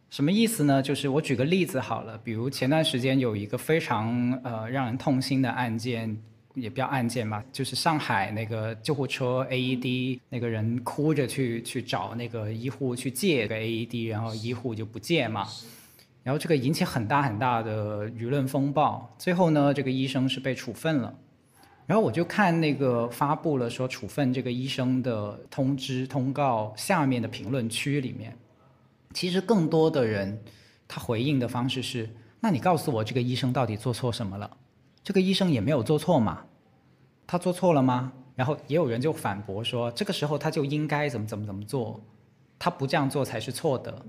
什么意思呢？就是我举个例子好了，比如前段时间有一个非常呃让人痛心的案件，也不要案件吧，就是上海那个救护车 AED 那个人哭着去去找那个医护去借个 AED，然后医护就不借嘛，然后这个引起很大很大的舆论风暴，最后呢这个医生是被处分了，然后我就看那个发布了说处分这个医生的通知通告下面的评论区里面。其实更多的人，他回应的方式是：那你告诉我这个医生到底做错什么了？这个医生也没有做错嘛，他做错了吗？然后也有人就反驳说，这个时候他就应该怎么怎么怎么做，他不这样做才是错的。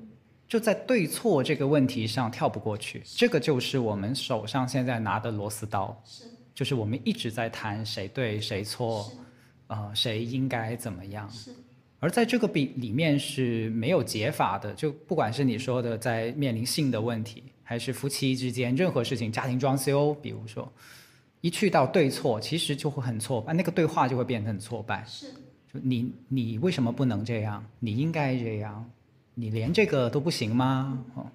就在对错这个问题上跳不过去，这个就是我们手上现在拿的螺丝刀，是，就是我们一直在谈谁对谁错，呃，谁应该怎么样。是。而在这个比里面是没有解法的，就不管是你说的在面临性的问题，还是夫妻之间任何事情，家庭装修，比如说，一去到对错，其实就会很挫败，那个对话就会变得很挫败。是，就你你为什么不能这样？你应该这样，你连这个都不行吗？哦，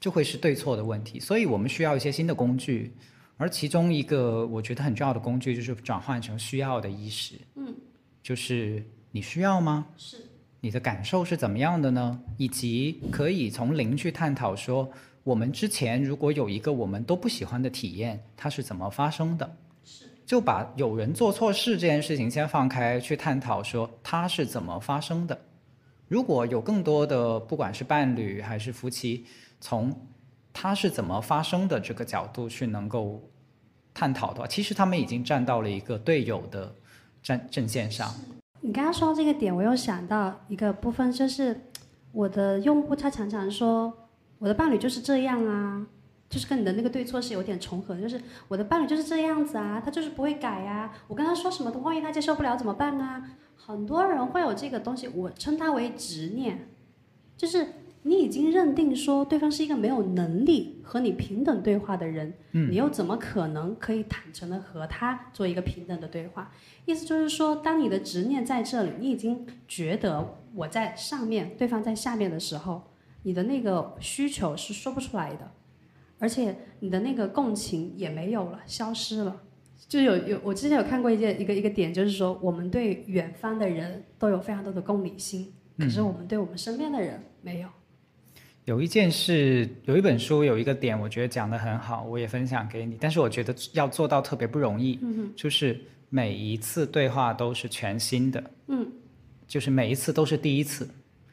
就会是对错的问题。所以我们需要一些新的工具，而其中一个我觉得很重要的工具就是转换成需要的意识。嗯，就是。你需要吗？是，你的感受是怎么样的呢？以及可以从零去探讨说，我们之前如果有一个我们都不喜欢的体验，它是怎么发生的？是，就把有人做错事这件事情先放开，去探讨说它是怎么发生的。如果有更多的不管是伴侣还是夫妻，从它是怎么发生的这个角度去能够探讨的话，其实他们已经站到了一个队友的战阵线上。你刚刚说到这个点，我又想到一个部分，就是我的用户他常常说，我的伴侣就是这样啊，就是跟你的那个对错是有点重合，就是我的伴侣就是这样子啊，他就是不会改呀，我跟他说什么，万一他接受不了怎么办呢？很多人会有这个东西，我称它为执念，就是。你已经认定说对方是一个没有能力和你平等对话的人，你又怎么可能可以坦诚的和他做一个平等的对话？意思就是说，当你的执念在这里，你已经觉得我在上面，对方在下面的时候，你的那个需求是说不出来的，而且你的那个共情也没有了，消失了。就有有，我之前有看过一件一个一个点，就是说我们对远方的人都有非常多的共理心，可是我们对我们身边的人没有。有一件事，有一本书，有一个点，我觉得讲的很好，我也分享给你。但是我觉得要做到特别不容易，就是每一次对话都是全新的，嗯，就是每一次都是第一次。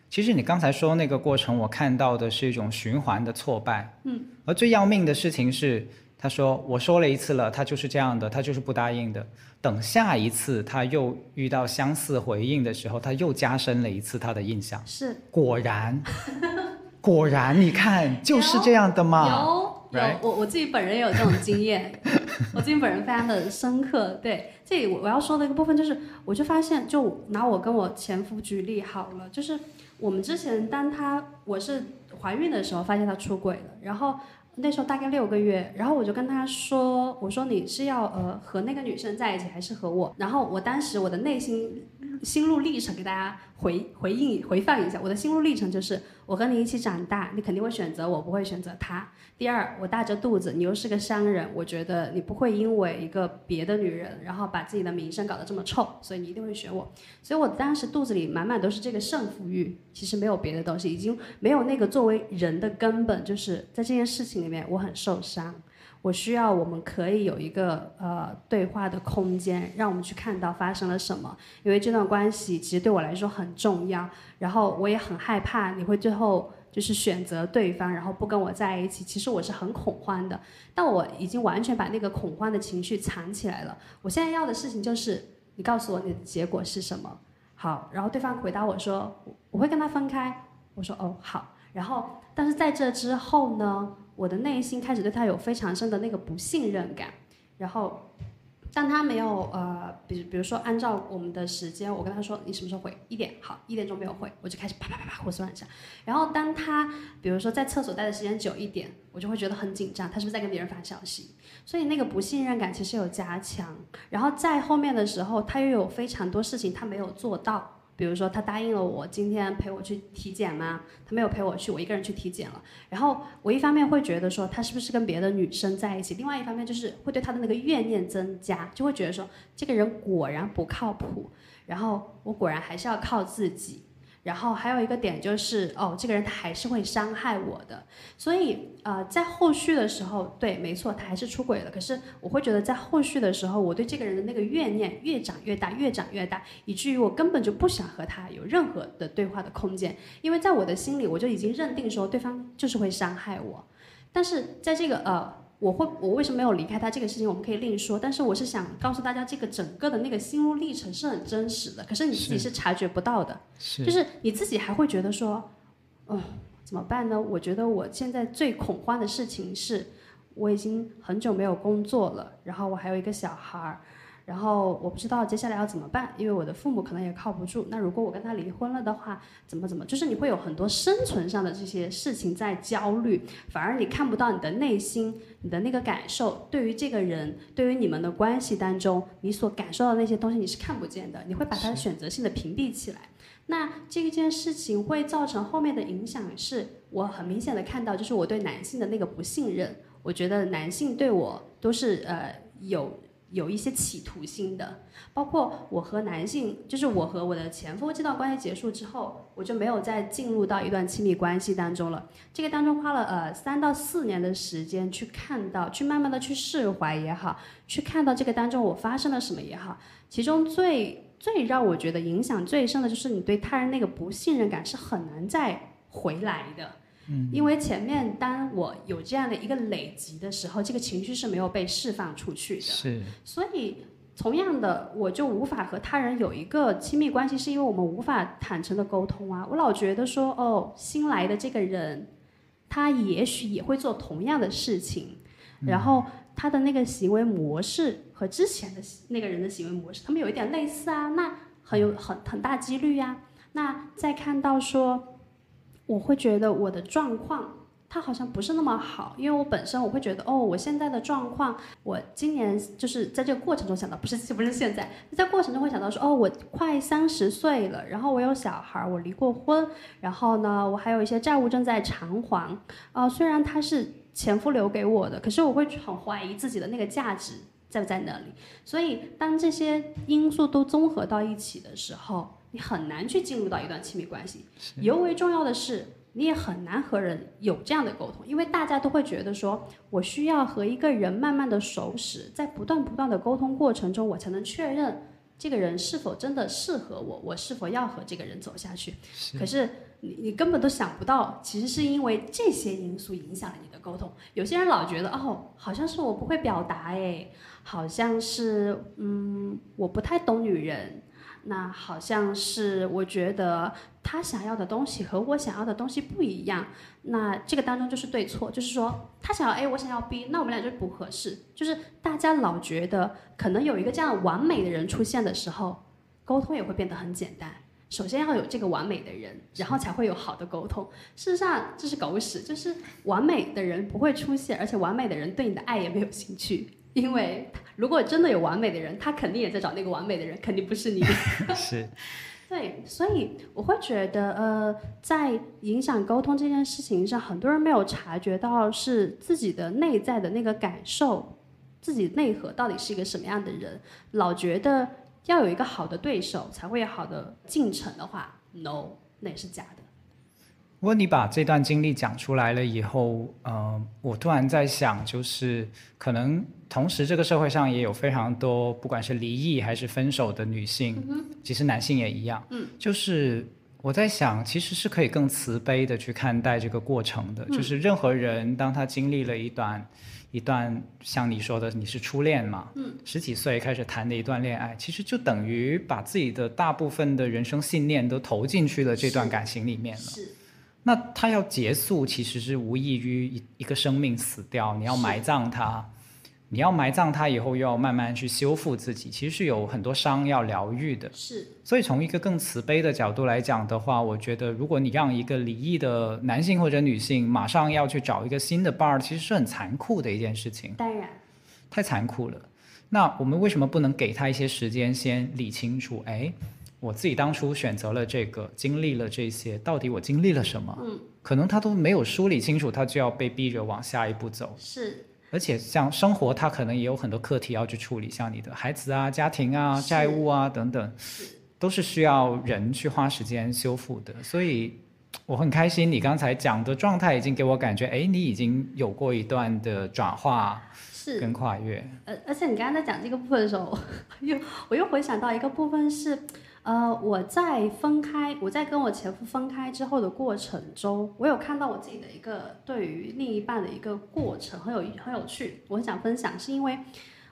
其实你刚才说那个过程，我看到的是一种循环的挫败，嗯，而最要命的事情是，他说我说了一次了，他就是这样的，他就是不答应的。等下一次他又遇到相似回应的时候，他又加深了一次他的印象，是果然。[LAUGHS] 果然，你看就是这样的嘛。有有，我我自己本人也有这种经验，[LAUGHS] 我自己本人非常的深刻。对，这里我我要说的一个部分就是，我就发现，就拿我跟我前夫举例好了，就是我们之前当他我是怀孕的时候，发现他出轨了，然后那时候大概六个月，然后我就跟他说，我说你是要呃和那个女生在一起，还是和我？然后我当时我的内心心路历程给大家回回应回放一下。我的心路历程就是，我和你一起长大，你肯定会选择我，不会选择他。第二，我大着肚子，你又是个商人，我觉得你不会因为一个别的女人，然后把自己的名声搞得这么臭，所以你一定会选我。所以我当时肚子里满满都是这个胜负欲，其实没有别的东西，已经没有那个作为人的根本，就是在这件事情里面我很受伤。我需要我们可以有一个呃对话的空间，让我们去看到发生了什么。因为这段关系其实对我来说很重要，然后我也很害怕你会最后就是选择对方，然后不跟我在一起。其实我是很恐慌的，但我已经完全把那个恐慌的情绪藏起来了。我现在要的事情就是你告诉我你的结果是什么。好，然后对方回答我说我会跟他分开。我说哦好，然后但是在这之后呢？我的内心开始对他有非常深的那个不信任感，然后，当他没有呃，比比如说按照我们的时间，我跟他说你什么时候回一点好，一点钟没有回，我就开始啪啪啪啪胡思乱想。然后当他比如说在厕所待的时间久一点，我就会觉得很紧张，他是不是在跟别人发消息？所以那个不信任感其实有加强。然后在后面的时候，他又有非常多事情他没有做到。比如说，他答应了我今天陪我去体检吗？他没有陪我去，我一个人去体检了。然后我一方面会觉得说他是不是跟别的女生在一起，另外一方面就是会对他的那个怨念增加，就会觉得说这个人果然不靠谱，然后我果然还是要靠自己。然后还有一个点就是，哦，这个人他还是会伤害我的，所以呃，在后续的时候，对，没错，他还是出轨了。可是我会觉得，在后续的时候，我对这个人的那个怨念越长越大，越长越大，以至于我根本就不想和他有任何的对话的空间，因为在我的心里，我就已经认定说对方就是会伤害我。但是在这个呃。我会，我为什么没有离开他这个事情，我们可以另说。但是我是想告诉大家，这个整个的那个心路历程是很真实的，可是你自己是察觉不到的，就是你自己还会觉得说，哦，怎么办呢？我觉得我现在最恐慌的事情是，我已经很久没有工作了，然后我还有一个小孩儿。然后我不知道接下来要怎么办，因为我的父母可能也靠不住。那如果我跟他离婚了的话，怎么怎么？就是你会有很多生存上的这些事情在焦虑，反而你看不到你的内心，你的那个感受，对于这个人，对于你们的关系当中，你所感受到的那些东西你是看不见的，你会把它选择性的屏蔽起来。那这件事情会造成后面的影响，是我很明显的看到，就是我对男性的那个不信任。我觉得男性对我都是呃有。有一些企图心的，包括我和男性，就是我和我的前夫这段关系结束之后，我就没有再进入到一段亲密关系当中了。这个当中花了呃三到四年的时间去看到，去慢慢的去释怀也好，去看到这个当中我发生了什么也好，其中最最让我觉得影响最深的就是你对他人那个不信任感是很难再回来的。因为前面当我有这样的一个累积的时候，这个情绪是没有被释放出去的。是，所以同样的，我就无法和他人有一个亲密关系，是因为我们无法坦诚的沟通啊。我老觉得说，哦，新来的这个人，他也许也会做同样的事情，然后他的那个行为模式和之前的那个人的行为模式，他们有一点类似啊，那很有很很大几率呀。那再看到说。我会觉得我的状况，它好像不是那么好，因为我本身我会觉得，哦，我现在的状况，我今年就是在这个过程中想到，不是 [LAUGHS] 不是现在，在过程中会想到说，哦，我快三十岁了，然后我有小孩，我离过婚，然后呢，我还有一些债务正在偿还，啊，虽然他是前夫留给我的，可是我会很怀疑自己的那个价值在不在那里，所以当这些因素都综合到一起的时候。你很难去进入到一段亲密关系，尤为重要的是，你也很难和人有这样的沟通，因为大家都会觉得说，我需要和一个人慢慢的熟识，在不断不断的沟通过程中，我才能确认这个人是否真的适合我，我是否要和这个人走下去。可是你你根本都想不到，其实是因为这些因素影响了你的沟通。有些人老觉得，哦，好像是我不会表达，哎，好像是，嗯，我不太懂女人。那好像是我觉得他想要的东西和我想要的东西不一样，那这个当中就是对错，就是说他想要 A，我想要 B，那我们俩就不合适。就是大家老觉得可能有一个这样完美的人出现的时候，沟通也会变得很简单。首先要有这个完美的人，然后才会有好的沟通。事实上这是狗屎，就是完美的人不会出现，而且完美的人对你的爱也没有兴趣。因为如果真的有完美的人，他肯定也在找那个完美的人，肯定不是你。[LAUGHS] 是，[LAUGHS] 对，所以我会觉得，呃，在影响沟通这件事情上，很多人没有察觉到是自己的内在的那个感受，自己内核到底是一个什么样的人，老觉得要有一个好的对手才会有好的进程的话，no，那也是假的。不过你把这段经历讲出来了以后，呃，我突然在想，就是可能同时这个社会上也有非常多，不管是离异还是分手的女性，其实男性也一样，嗯，就是我在想，其实是可以更慈悲的去看待这个过程的，就是任何人当他经历了一段一段像你说的你是初恋嘛，嗯，十几岁开始谈的一段恋爱，其实就等于把自己的大部分的人生信念都投进去了这段感情里面了。是。那他要结束，其实是无异于一一个生命死掉，你要埋葬他，你要埋葬他以后，又要慢慢去修复自己，其实是有很多伤要疗愈的。是，所以从一个更慈悲的角度来讲的话，我觉得如果你让一个离异的男性或者女性马上要去找一个新的伴儿，其实是很残酷的一件事情。当然，太残酷了。那我们为什么不能给他一些时间，先理清楚？哎。我自己当初选择了这个，经历了这些，到底我经历了什么？嗯，可能他都没有梳理清楚，他就要被逼着往下一步走。是，而且像生活，他可能也有很多课题要去处理，像你的孩子啊、家庭啊、债务啊等等，都是需要人去花时间修复的。所以我很开心，你刚才讲的状态已经给我感觉，哎，你已经有过一段的转化，是跟跨越。而而且你刚刚在讲这个部分的时候，又我又回想到一个部分是。呃，我在分开，我在跟我前夫分开之后的过程中，我有看到我自己的一个对于另一半的一个过程，很有很有趣。我很想分享，是因为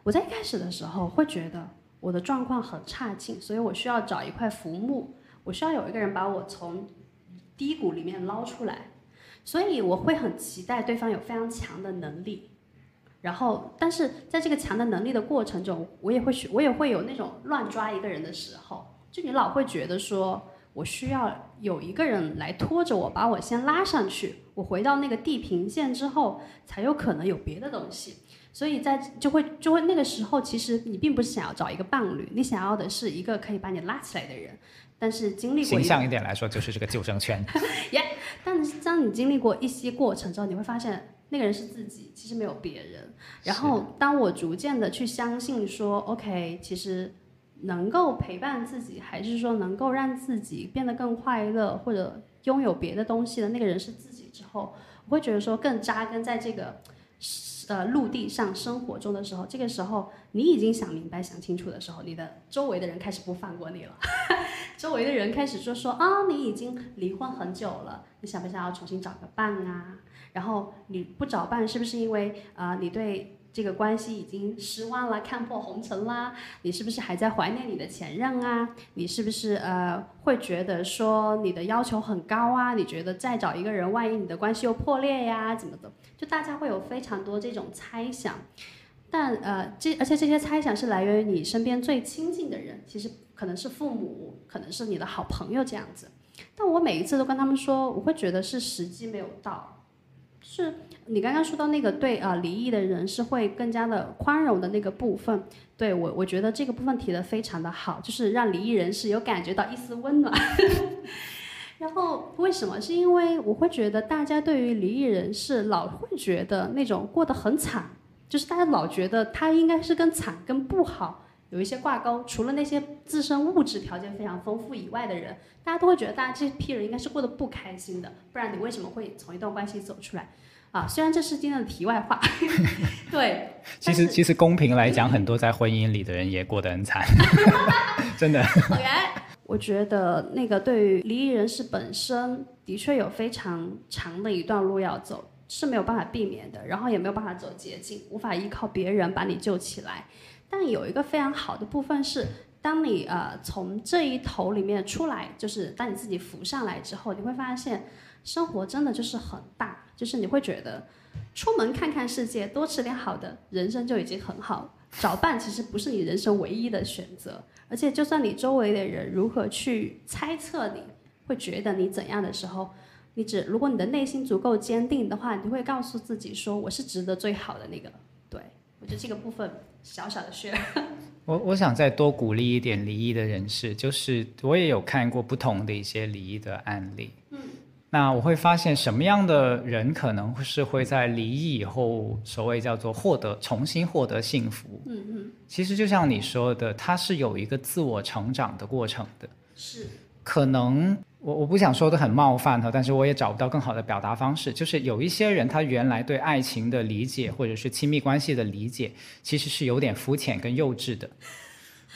我在一开始的时候会觉得我的状况很差劲，所以我需要找一块浮木，我需要有一个人把我从低谷里面捞出来，所以我会很期待对方有非常强的能力。然后，但是在这个强的能力的过程中，我也会我也会有那种乱抓一个人的时候。就你老会觉得说，我需要有一个人来拖着我，把我先拉上去，我回到那个地平线之后，才有可能有别的东西。所以在就会就会那个时候，其实你并不是想要找一个伴侣，你想要的是一个可以把你拉起来的人。但是经历过形象一点来说，就是这个救生圈。[LAUGHS] 耶！但是当你经历过一些过程之后，你会发现那个人是自己，其实没有别人。然后当我逐渐的去相信说，OK，其实。能够陪伴自己，还是说能够让自己变得更快乐，或者拥有别的东西的那个人是自己之后，我会觉得说更扎根在这个呃陆地上生活中的时候，这个时候你已经想明白、想清楚的时候，你的周围的人开始不放过你了，[LAUGHS] 周围的人开始说说啊，你已经离婚很久了，你想不想要重新找个伴啊？然后你不找伴是不是因为啊你对？这个关系已经失望了，看破红尘啦。你是不是还在怀念你的前任啊？你是不是呃会觉得说你的要求很高啊？你觉得再找一个人，万一你的关系又破裂呀？怎么的？就大家会有非常多这种猜想。但呃，这而且这些猜想是来源于你身边最亲近的人，其实可能是父母，可能是你的好朋友这样子。但我每一次都跟他们说，我会觉得是时机没有到，是。你刚刚说到那个对啊，离异的人是会更加的宽容的那个部分，对我我觉得这个部分提的非常的好，就是让离异人士有感觉到一丝温暖。[LAUGHS] 然后为什么？是因为我会觉得大家对于离异人士老会觉得那种过得很惨，就是大家老觉得他应该是跟惨跟不好有一些挂钩，除了那些自身物质条件非常丰富以外的人，大家都会觉得大家这批人应该是过得不开心的，不然你为什么会从一段关系走出来？啊，虽然这是今天的题外话，[LAUGHS] 对，其实其实公平来讲，很多在婚姻里的人也过得很惨，[LAUGHS] 真的。我觉得那个对于离异人士本身，的确有非常长的一段路要走，是没有办法避免的，然后也没有办法走捷径，无法依靠别人把你救起来。但有一个非常好的部分是，当你呃从这一头里面出来，就是当你自己浮上来之后，你会发现。生活真的就是很大，就是你会觉得，出门看看世界，多吃点好的，人生就已经很好。找伴其实不是你人生唯一的选择，而且就算你周围的人如何去猜测你，会觉得你怎样的时候，你只如果你的内心足够坚定的话，你会告诉自己说，我是值得最好的那个。对，我觉得这个部分小小的 share。我我想再多鼓励一点离异的人士，就是我也有看过不同的一些离异的案例。嗯，那我会发现什么样的人可能是会在离异以后，所谓叫做获得重新获得幸福。嗯嗯，其实就像你说的，他是有一个自我成长的过程的。是，可能我我不想说的很冒犯哈，但是我也找不到更好的表达方式。就是有一些人，他原来对爱情的理解或者是亲密关系的理解，其实是有点肤浅跟幼稚的。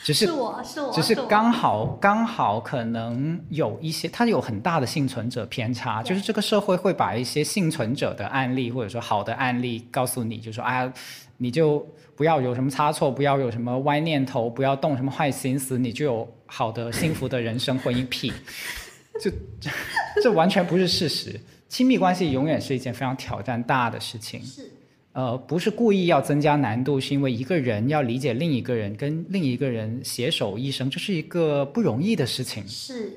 只是我是我，只是刚好刚好可能有一些，他有很大的幸存者偏差，就是这个社会会把一些幸存者的案例或者说好的案例告诉你，就说哎，你就不要有什么差错，不要有什么歪念头，不要动什么坏心思，你就有好的幸福的人生婚姻屁，[LAUGHS] 就 [LAUGHS] 这完全不是事实。亲密关系永远是一件非常挑战大的事情。是。呃，不是故意要增加难度，是因为一个人要理解另一个人，跟另一个人携手一生，这是一个不容易的事情。是，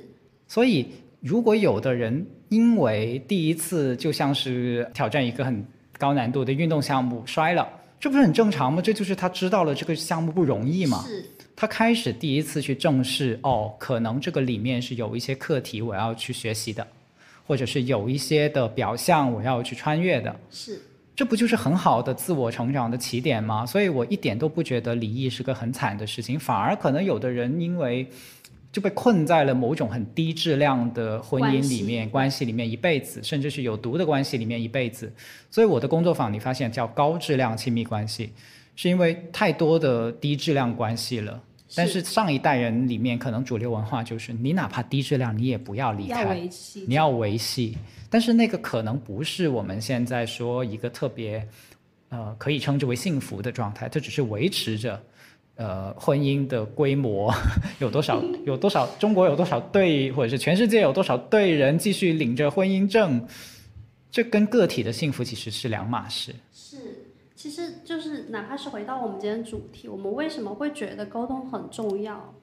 所以如果有的人因为第一次就像是挑战一个很高难度的运动项目摔了，这不是很正常吗？这就是他知道了这个项目不容易嘛。是，他开始第一次去正视，哦，可能这个里面是有一些课题我要去学习的，或者是有一些的表象我要去穿越的。是。这不就是很好的自我成长的起点吗？所以我一点都不觉得离异是个很惨的事情，反而可能有的人因为就被困在了某种很低质量的婚姻里面、关系里面一辈子，甚至是有毒的关系里面一辈子。所以我的工作坊你发现叫高质量亲密关系，是因为太多的低质量关系了。但是上一代人里面可能主流文化就是你哪怕低质量你也不要离开，你要维系。但是那个可能不是我们现在说一个特别，呃，可以称之为幸福的状态。这只是维持着，呃，婚姻的规模 [LAUGHS] 有多少，[LAUGHS] 有多少中国有多少对，或者是全世界有多少对人继续领着婚姻证，这跟个体的幸福其实是两码事。是，其实就是哪怕是回到我们今天主题，我们为什么会觉得沟通很重要？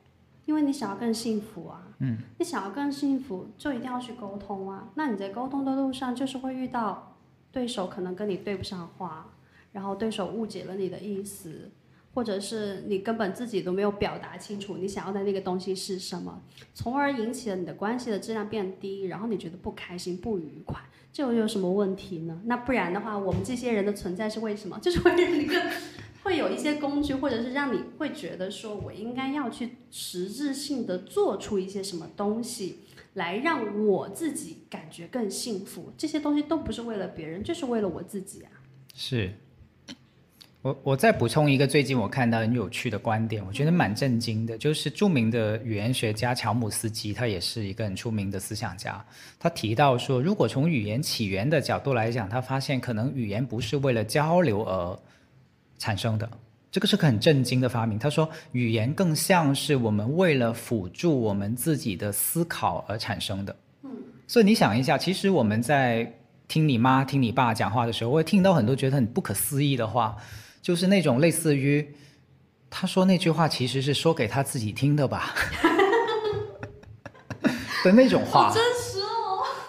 因为你想要更幸福啊，嗯，你想要更幸福，就一定要去沟通啊。那你在沟通的路上，就是会遇到对手可能跟你对不上话，然后对手误解了你的意思，或者是你根本自己都没有表达清楚你想要的那个东西是什么，从而引起了你的关系的质量变低，然后你觉得不开心、不愉快，这又有什么问题呢？那不然的话，我们这些人的存在是为什么？[LAUGHS] 就是为了一个。会有一些工具，或者是让你会觉得说，我应该要去实质性的做出一些什么东西，来让我自己感觉更幸福。这些东西都不是为了别人，就是为了我自己啊。是，我我再补充一个最近我看到很有趣的观点，我觉得蛮震惊的，就是著名的语言学家乔姆斯基，他也是一个很出名的思想家。他提到说，如果从语言起源的角度来讲，他发现可能语言不是为了交流而。产生的这个是个很震惊的发明。他说，语言更像是我们为了辅助我们自己的思考而产生的。嗯，所以你想一下，其实我们在听你妈、听你爸讲话的时候，会听到很多觉得很不可思议的话，就是那种类似于他说那句话其实是说给他自己听的吧 [LAUGHS] 的那种话。真实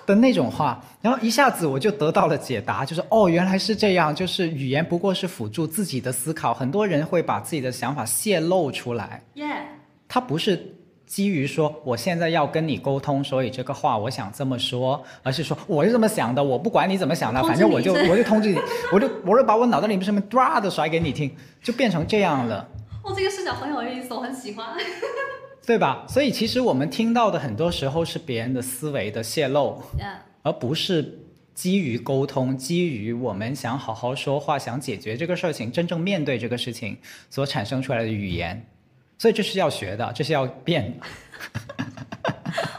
的那种话，然后一下子我就得到了解答，就是哦，原来是这样，就是语言不过是辅助自己的思考。很多人会把自己的想法泄露出来，耶，他不是基于说我现在要跟你沟通，所以这个话我想这么说，而是说我是这么想的，我不管你怎么想的，反正我就我就通知你，我就我就把我脑袋里面什么唰的甩给你听，就变成这样了。哦，这个视角很有意思，我很喜欢。[LAUGHS] 对吧？所以其实我们听到的很多时候是别人的思维的泄露，而不是基于沟通、基于我们想好好说话、想解决这个事情、真正面对这个事情所产生出来的语言。所以这是要学的，这是要变的。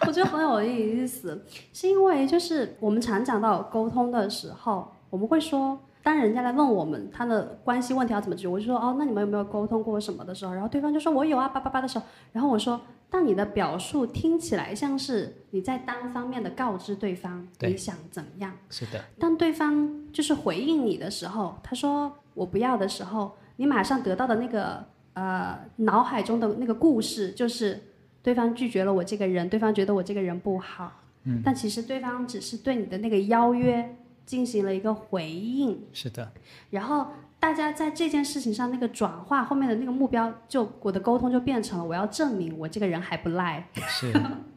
我觉得很有意思，是因为就是我们常讲到沟通的时候，我们会说。当人家来问我们他的关系问题要怎么解决，我就说哦，那你们有没有沟通过什么的时候，然后对方就说我有啊，叭叭叭的时候，然后我说，但你的表述听起来像是你在单方面的告知对方你想怎么样，是的。当对方就是回应你的时候，他说我不要的时候，你马上得到的那个呃脑海中的那个故事就是对方拒绝了我这个人，对方觉得我这个人不好，嗯，但其实对方只是对你的那个邀约。进行了一个回应，是的。然后大家在这件事情上那个转化后面的那个目标，就我的沟通就变成了我要证明我这个人还不赖。是，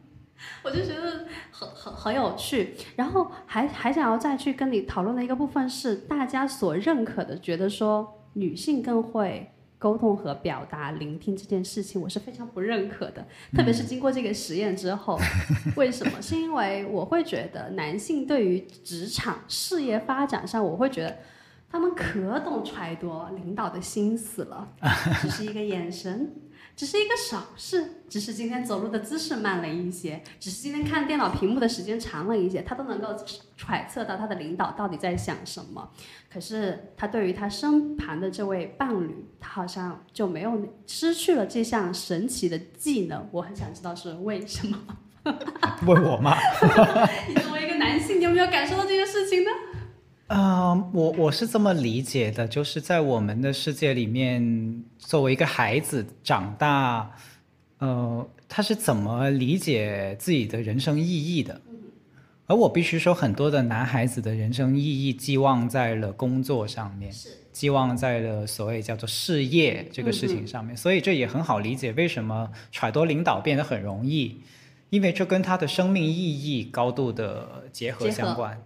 [LAUGHS] 我就觉得很很很有趣。然后还还想要再去跟你讨论的一个部分是，大家所认可的，觉得说女性更会。沟通和表达、聆听这件事情，我是非常不认可的。特别是经过这个实验之后，[LAUGHS] 为什么？是因为我会觉得男性对于职场事业发展上，我会觉得他们可懂揣度领导的心思了，[LAUGHS] 只是一个眼神。只是一个小事，只是今天走路的姿势慢了一些，只是今天看电脑屏幕的时间长了一些，他都能够揣测到他的领导到底在想什么。可是他对于他身旁的这位伴侣，他好像就没有失去了这项神奇的技能。我很想知道是为什么？[LAUGHS] 问我吗？[LAUGHS] 你作为一个男性，你有没有感受到这件事情呢？嗯，我我是这么理解的，就是在我们的世界里面，作为一个孩子长大，呃，他是怎么理解自己的人生意义的？而我必须说，很多的男孩子的人生意义寄望在了工作上面，是寄望在了所谓叫做事业这个事情上面，所以这也很好理解为什么揣度领导变得很容易，因为这跟他的生命意义高度的结合相关。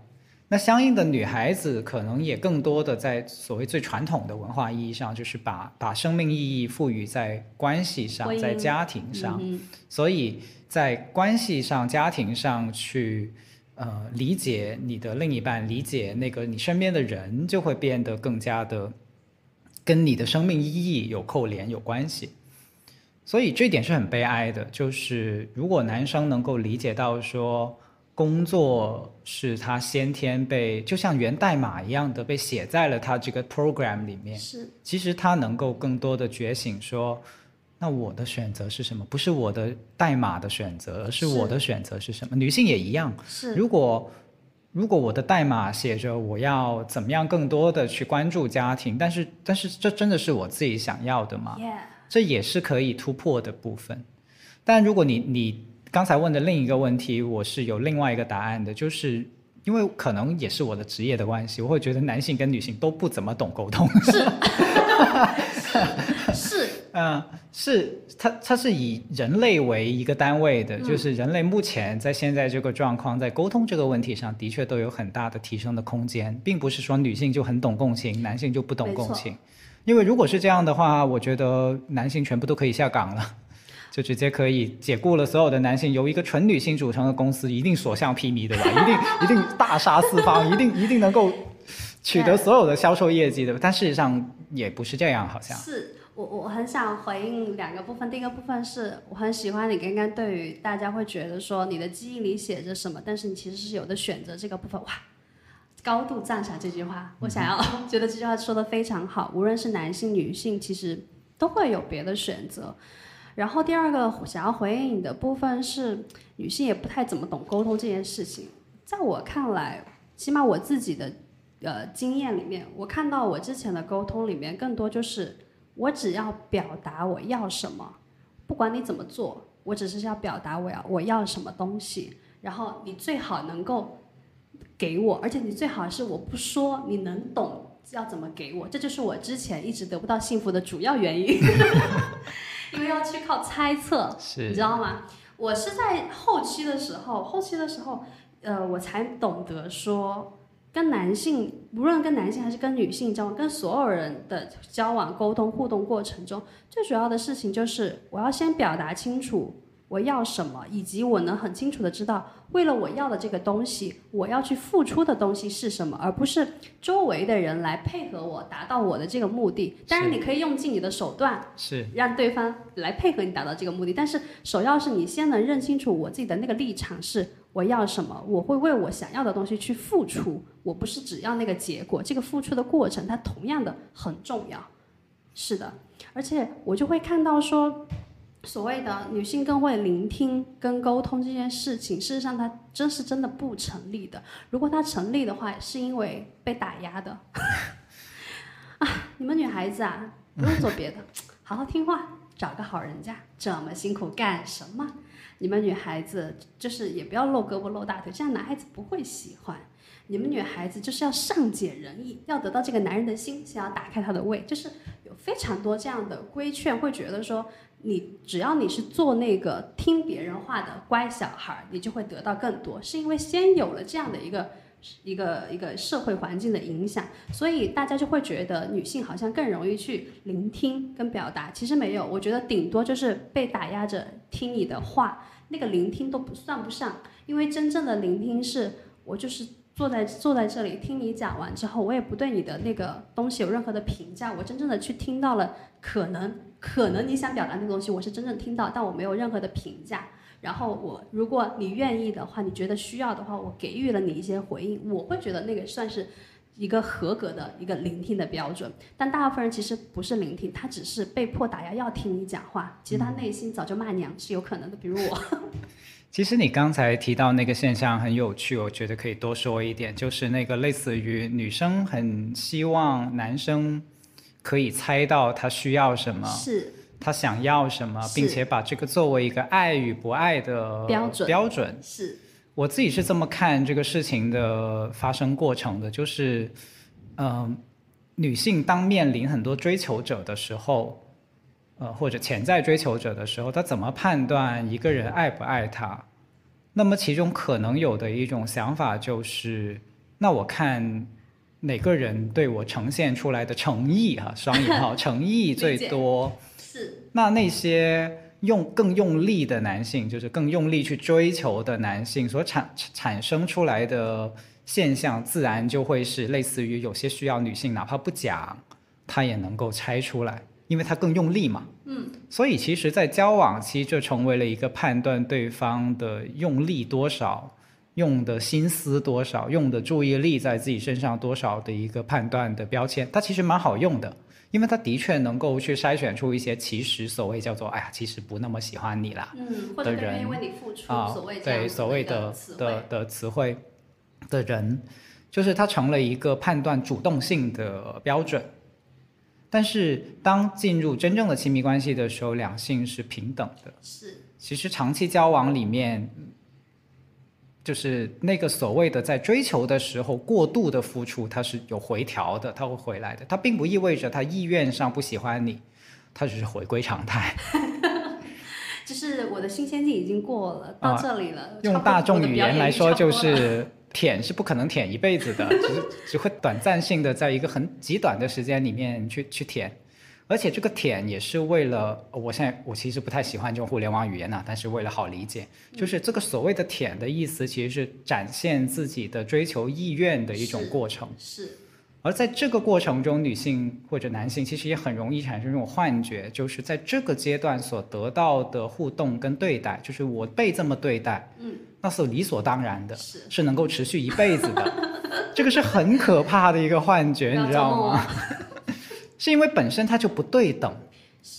那相应的女孩子可能也更多的在所谓最传统的文化意义上，就是把把生命意义赋予在关系上，在家庭上，所以在关系上、家庭上去呃理解你的另一半，理解那个你身边的人，就会变得更加的跟你的生命意义有扣连、有关系。所以这点是很悲哀的，就是如果男生能够理解到说。工作是他先天被，就像源代码一样的被写在了他这个 program 里面。是，其实他能够更多的觉醒，说，那我的选择是什么？不是我的代码的选择，而是我的选择是什么？女性也一样。是，如果如果我的代码写着我要怎么样更多的去关注家庭，但是但是这真的是我自己想要的吗？这也是可以突破的部分。但如果你你。刚才问的另一个问题，我是有另外一个答案的，就是因为可能也是我的职业的关系，我会觉得男性跟女性都不怎么懂沟通。[LAUGHS] 是，[LAUGHS] 是，嗯，是，它它是以人类为一个单位的，就是人类目前在现在这个状况，在沟通这个问题上的确都有很大的提升的空间，并不是说女性就很懂共情，男性就不懂共情，因为如果是这样的话，我觉得男性全部都可以下岗了。就直接可以解雇了所有的男性，由一个纯女性组成的公司，一定所向披靡对吧？一定一定大杀四方，一定一定能够取得所有的销售业绩对吧。但事实上也不是这样，好像是我我很想回应两个部分。第一个部分是我很喜欢你刚刚对于大家会觉得说你的记忆里写着什么，但是你其实是有的选择这个部分。哇，高度赞赏这句话。我想要 [LAUGHS] 觉得这句话说的非常好。无论是男性女性，其实都会有别的选择。然后第二个想要回应你的部分是，女性也不太怎么懂沟通这件事情。在我看来，起码我自己的呃经验里面，我看到我之前的沟通里面，更多就是我只要表达我要什么，不管你怎么做，我只是要表达我要我要什么东西，然后你最好能够给我，而且你最好是我不说你能懂要怎么给我，这就是我之前一直得不到幸福的主要原因。[LAUGHS] 因为要去靠猜测，你知道吗？我是在后期的时候，后期的时候，呃，我才懂得说，跟男性，无论跟男性还是跟女性交往，跟所有人的交往、沟通、互动过程中，最主要的事情就是，我要先表达清楚。我要什么，以及我能很清楚的知道，为了我要的这个东西，我要去付出的东西是什么，而不是周围的人来配合我达到我的这个目的。当然，你可以用尽你的手段，是让对方来配合你达到这个目的。但是，首要是你先能认清楚我自己的那个立场是我要什么，我会为我想要的东西去付出，我不是只要那个结果。这个付出的过程，它同样的很重要。是的，而且我就会看到说。所谓的女性更会聆听跟沟通这件事情，事实上它真是真的不成立的。如果它成立的话，是因为被打压的。[LAUGHS] 啊，你们女孩子啊，不用做别的，好好听话，找个好人家，这么辛苦干什么？你们女孩子就是也不要露胳膊露大腿，这样男孩子不会喜欢。你们女孩子就是要善解人意，要得到这个男人的心，想要打开他的胃，就是有非常多这样的规劝，会觉得说你只要你是做那个听别人话的乖小孩，你就会得到更多，是因为先有了这样的一个一个一个社会环境的影响，所以大家就会觉得女性好像更容易去聆听跟表达，其实没有，我觉得顶多就是被打压着听你的话，那个聆听都不算不上，因为真正的聆听是我就是。坐在坐在这里听你讲完之后，我也不对你的那个东西有任何的评价。我真正的去听到了，可能可能你想表达那个东西，我是真正听到，但我没有任何的评价。然后我如果你愿意的话，你觉得需要的话，我给予了你一些回应，我会觉得那个算是一个合格的一个聆听的标准。但大部分人其实不是聆听，他只是被迫打压要听你讲话，其实他内心早就骂娘是有可能的，比如我。[LAUGHS] 其实你刚才提到那个现象很有趣，我觉得可以多说一点，就是那个类似于女生很希望男生可以猜到她需要什么，是，他想要什么，并且把这个作为一个爱与不爱的标准。标准是，我自己是这么看这个事情的发生过程的，就是，嗯，女性当面临很多追求者的时候。呃，或者潜在追求者的时候，他怎么判断一个人爱不爱他？那么其中可能有的一种想法就是，那我看哪个人对我呈现出来的诚意哈，双引号 [LAUGHS] 诚意最多。是。那那些用更用力的男性，就是更用力去追求的男性所产产生出来的现象，自然就会是类似于有些需要女性哪怕不讲，他也能够猜出来。因为他更用力嘛，嗯，所以其实，在交往期就成为了一个判断对方的用力多少、用的心思多少、用的注意力在自己身上多少的一个判断的标签。它其实蛮好用的，因为它的确能够去筛选出一些其实所谓叫做“哎呀，其实不那么喜欢你啦”的人。啊，对所谓的的的词汇。的人，就是它成了一个判断主动性的标准。但是，当进入真正的亲密关系的时候，两性是平等的。是。其实长期交往里面，就是那个所谓的在追求的时候过度的付出，它是有回调的，它会回来的。它并不意味着他意愿上不喜欢你，它只是回归常态。[LAUGHS] 就是我的新鲜劲已经过了，到这里了。用大众语言来说，就是。舔是不可能舔一辈子的，只是只会短暂性的在一个很极短的时间里面去去舔，而且这个舔也是为了，我现在我其实不太喜欢这种互联网语言呐，但是为了好理解，就是这个所谓的舔的意思，其实是展现自己的追求意愿的一种过程。是。而在这个过程中，女性或者男性其实也很容易产生这种幻觉，就是在这个阶段所得到的互动跟对待，就是我被这么对待，嗯，那是理所当然的，是是能够持续一辈子的，[LAUGHS] 这个是很可怕的一个幻觉，你知道吗？[LAUGHS] 是因为本身它就不对等，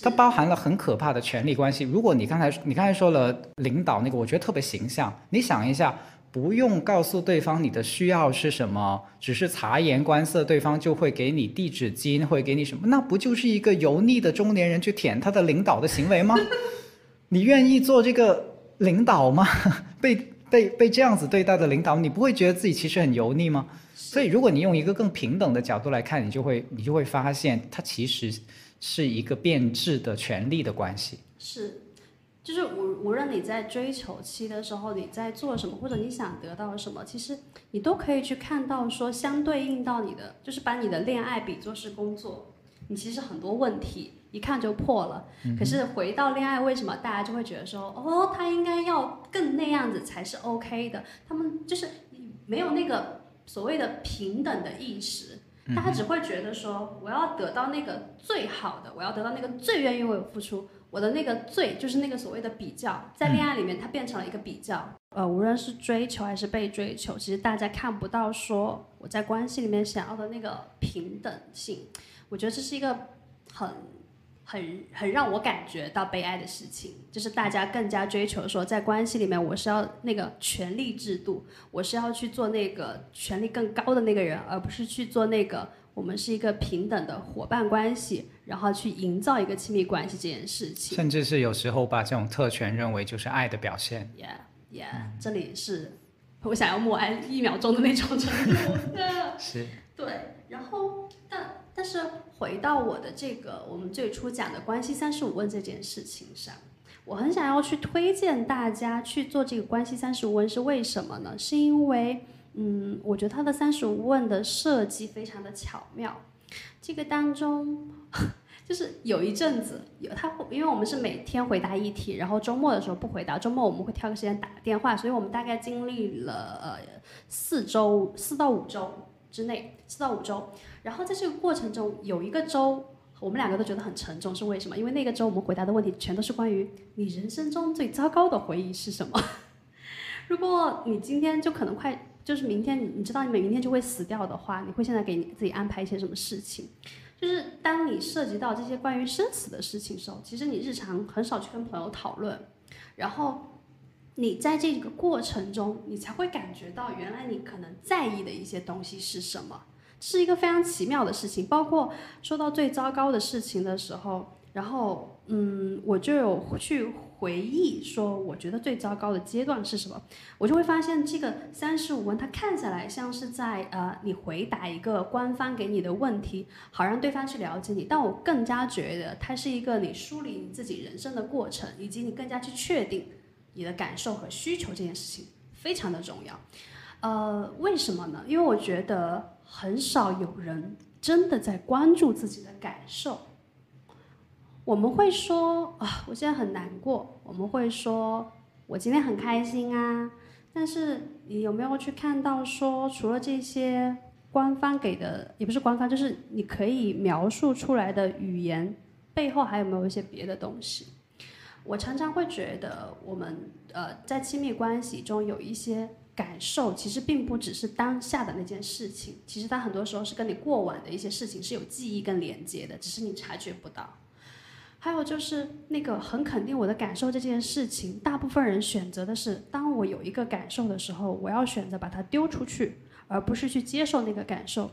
它包含了很可怕的权力关系。如果你刚才你刚才说了领导那个，我觉得特别形象，你想一下。不用告诉对方你的需要是什么，只是察言观色，对方就会给你递纸巾，会给你什么？那不就是一个油腻的中年人去舔他的领导的行为吗？[LAUGHS] 你愿意做这个领导吗？[LAUGHS] 被被被这样子对待的领导，你不会觉得自己其实很油腻吗？所以，如果你用一个更平等的角度来看，你就会你就会发现，它其实是一个变质的权力的关系。是。就是无无论你在追求期的时候，你在做什么，或者你想得到什么，其实你都可以去看到说相对应到你的，就是把你的恋爱比作是工作，你其实很多问题一看就破了。可是回到恋爱，为什么大家就会觉得说，哦，他应该要更那样子才是 OK 的？他们就是没有那个所谓的平等的意识，大家只会觉得说，我要得到那个最好的，我要得到那个最愿意为我付出。我的那个最就是那个所谓的比较，在恋爱里面它变成了一个比较，呃，无论是追求还是被追求，其实大家看不到说我在关系里面想要的那个平等性，我觉得这是一个很很很让我感觉到悲哀的事情，就是大家更加追求说，在关系里面我是要那个权力制度，我是要去做那个权力更高的那个人，而不是去做那个我们是一个平等的伙伴关系，然后去营造一个亲密关系这件事情。甚至是有时候把这种特权认为就是爱的表现。Yeah, yeah，、这里是我想要默哀一秒钟的那种程度。[LAUGHS] 是，对，然后但但是回到我的这个我们最初讲的关系三十五问这件事情上，我很想要去推荐大家去做这个关系三十五问是为什么呢？是因为嗯，我觉得他的三十五问的设计非常的巧妙，这个当中。[LAUGHS] 就是有一阵子有他会，因为我们是每天回答一题，然后周末的时候不回答，周末我们会挑个时间打个电话，所以我们大概经历了呃四周四到五周之内，四到五周。然后在这个过程中，有一个周我们两个都觉得很沉重，是为什么？因为那个周我们回答的问题全都是关于你人生中最糟糕的回忆是什么。[LAUGHS] 如果你今天就可能快，就是明天你你知道你明天就会死掉的话，你会现在给你自己安排一些什么事情？就是当你涉及到这些关于生死的事情时候，其实你日常很少去跟朋友讨论，然后你在这个过程中，你才会感觉到原来你可能在意的一些东西是什么，是一个非常奇妙的事情。包括说到最糟糕的事情的时候，然后嗯，我就有去回忆说，我觉得最糟糕的阶段是什么，我就会发现这个三十五问它看起来像是在呃你回答一个官方给你的问题，好让对方去了解你，但我更加觉得它是一个你梳理你自己人生的过程，以及你更加去确定你的感受和需求这件事情非常的重要。呃，为什么呢？因为我觉得很少有人真的在关注自己的感受。我们会说啊，我现在很难过；我们会说，我今天很开心啊。但是你有没有去看到说，除了这些官方给的，也不是官方，就是你可以描述出来的语言背后，还有没有一些别的东西？我常常会觉得，我们呃在亲密关系中有一些感受，其实并不只是当下的那件事情，其实它很多时候是跟你过往的一些事情是有记忆跟连接的，只是你察觉不到。还有就是那个很肯定我的感受这件事情，大部分人选择的是，当我有一个感受的时候，我要选择把它丢出去，而不是去接受那个感受。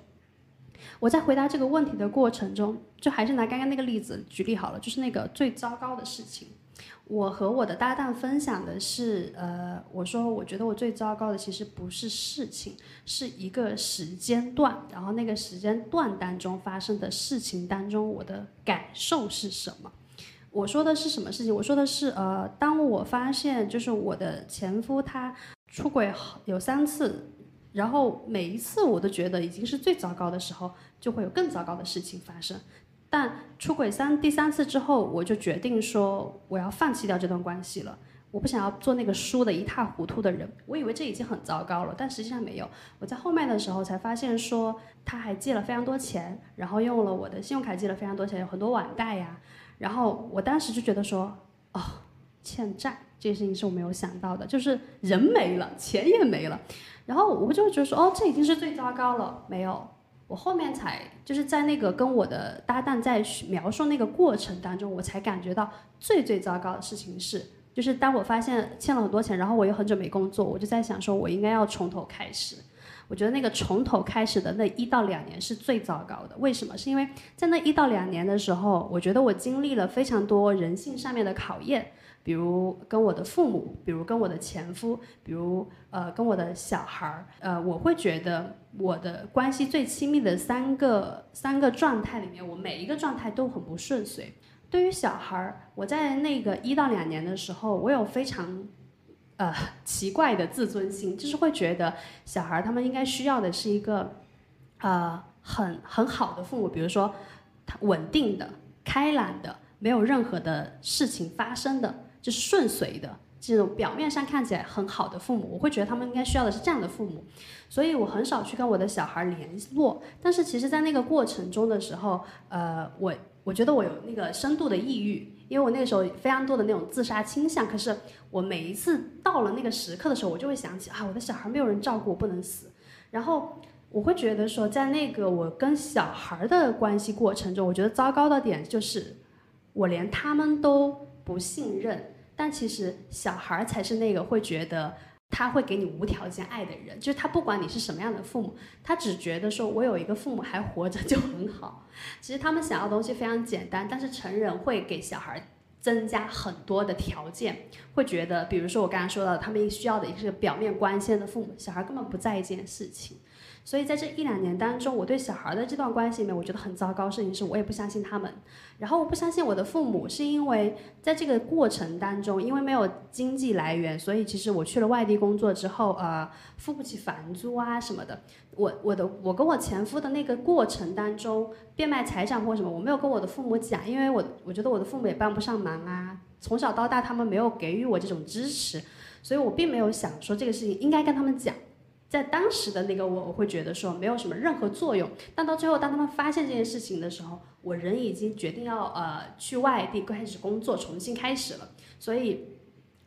我在回答这个问题的过程中，就还是拿刚刚那个例子举例好了，就是那个最糟糕的事情。我和我的搭档分享的是，呃，我说我觉得我最糟糕的其实不是事情，是一个时间段，然后那个时间段当中发生的事情当中，我的感受是什么？我说的是什么事情？我说的是，呃，当我发现就是我的前夫他出轨有三次，然后每一次我都觉得已经是最糟糕的时候，就会有更糟糕的事情发生。但出轨三第三次之后，我就决定说我要放弃掉这段关系了。我不想要做那个输得一塌糊涂的人。我以为这已经很糟糕了，但实际上没有。我在后面的时候才发现说他还借了非常多钱，然后用了我的信用卡借了非常多钱，有很多网贷呀。然后我当时就觉得说，哦，欠债这件事情是我没有想到的，就是人没了，钱也没了。然后我就觉得说，哦，这已经是最糟糕了。没有，我后面才就是在那个跟我的搭档在描述那个过程当中，我才感觉到最最糟糕的事情是，就是当我发现欠了很多钱，然后我又很久没工作，我就在想说，我应该要从头开始。我觉得那个从头开始的那一到两年是最糟糕的。为什么？是因为在那一到两年的时候，我觉得我经历了非常多人性上面的考验，比如跟我的父母，比如跟我的前夫，比如呃跟我的小孩儿。呃，我会觉得我的关系最亲密的三个三个状态里面，我每一个状态都很不顺遂。对于小孩儿，我在那个一到两年的时候，我有非常。呃，奇怪的自尊心，就是会觉得小孩他们应该需要的是一个，呃，很很好的父母，比如说他稳定的、开朗的，没有任何的事情发生的，就是顺遂的这种表面上看起来很好的父母，我会觉得他们应该需要的是这样的父母，所以我很少去跟我的小孩联络。但是其实，在那个过程中的时候，呃，我我觉得我有那个深度的抑郁。因为我那时候非常多的那种自杀倾向，可是我每一次到了那个时刻的时候，我就会想起啊，我的小孩没有人照顾，我不能死。然后我会觉得说，在那个我跟小孩的关系过程中，我觉得糟糕的点就是，我连他们都不信任，但其实小孩才是那个会觉得他会给你无条件爱的人，就是他不管你是什么样的父母，他只觉得说我有一个父母还活着就很好。其实他们想要的东西非常简单，但是成人会给小孩增加很多的条件，会觉得，比如说我刚才说到，他们需要的一个表面光鲜的父母，小孩根本不在意这件事情。所以在这一两年当中，我对小孩的这段关系里面，我觉得很糟糕。事情是我也不相信他们，然后我不相信我的父母，是因为在这个过程当中，因为没有经济来源，所以其实我去了外地工作之后，呃，付不起房租啊什么的。我我的我跟我前夫的那个过程当中，变卖财产或什么，我没有跟我的父母讲，因为我我觉得我的父母也帮不上忙啊。从小到大，他们没有给予我这种支持，所以我并没有想说这个事情应该跟他们讲。在当时的那个我，我会觉得说没有什么任何作用。但到最后，当他们发现这件事情的时候，我人已经决定要呃去外地开始工作，重新开始了。所以，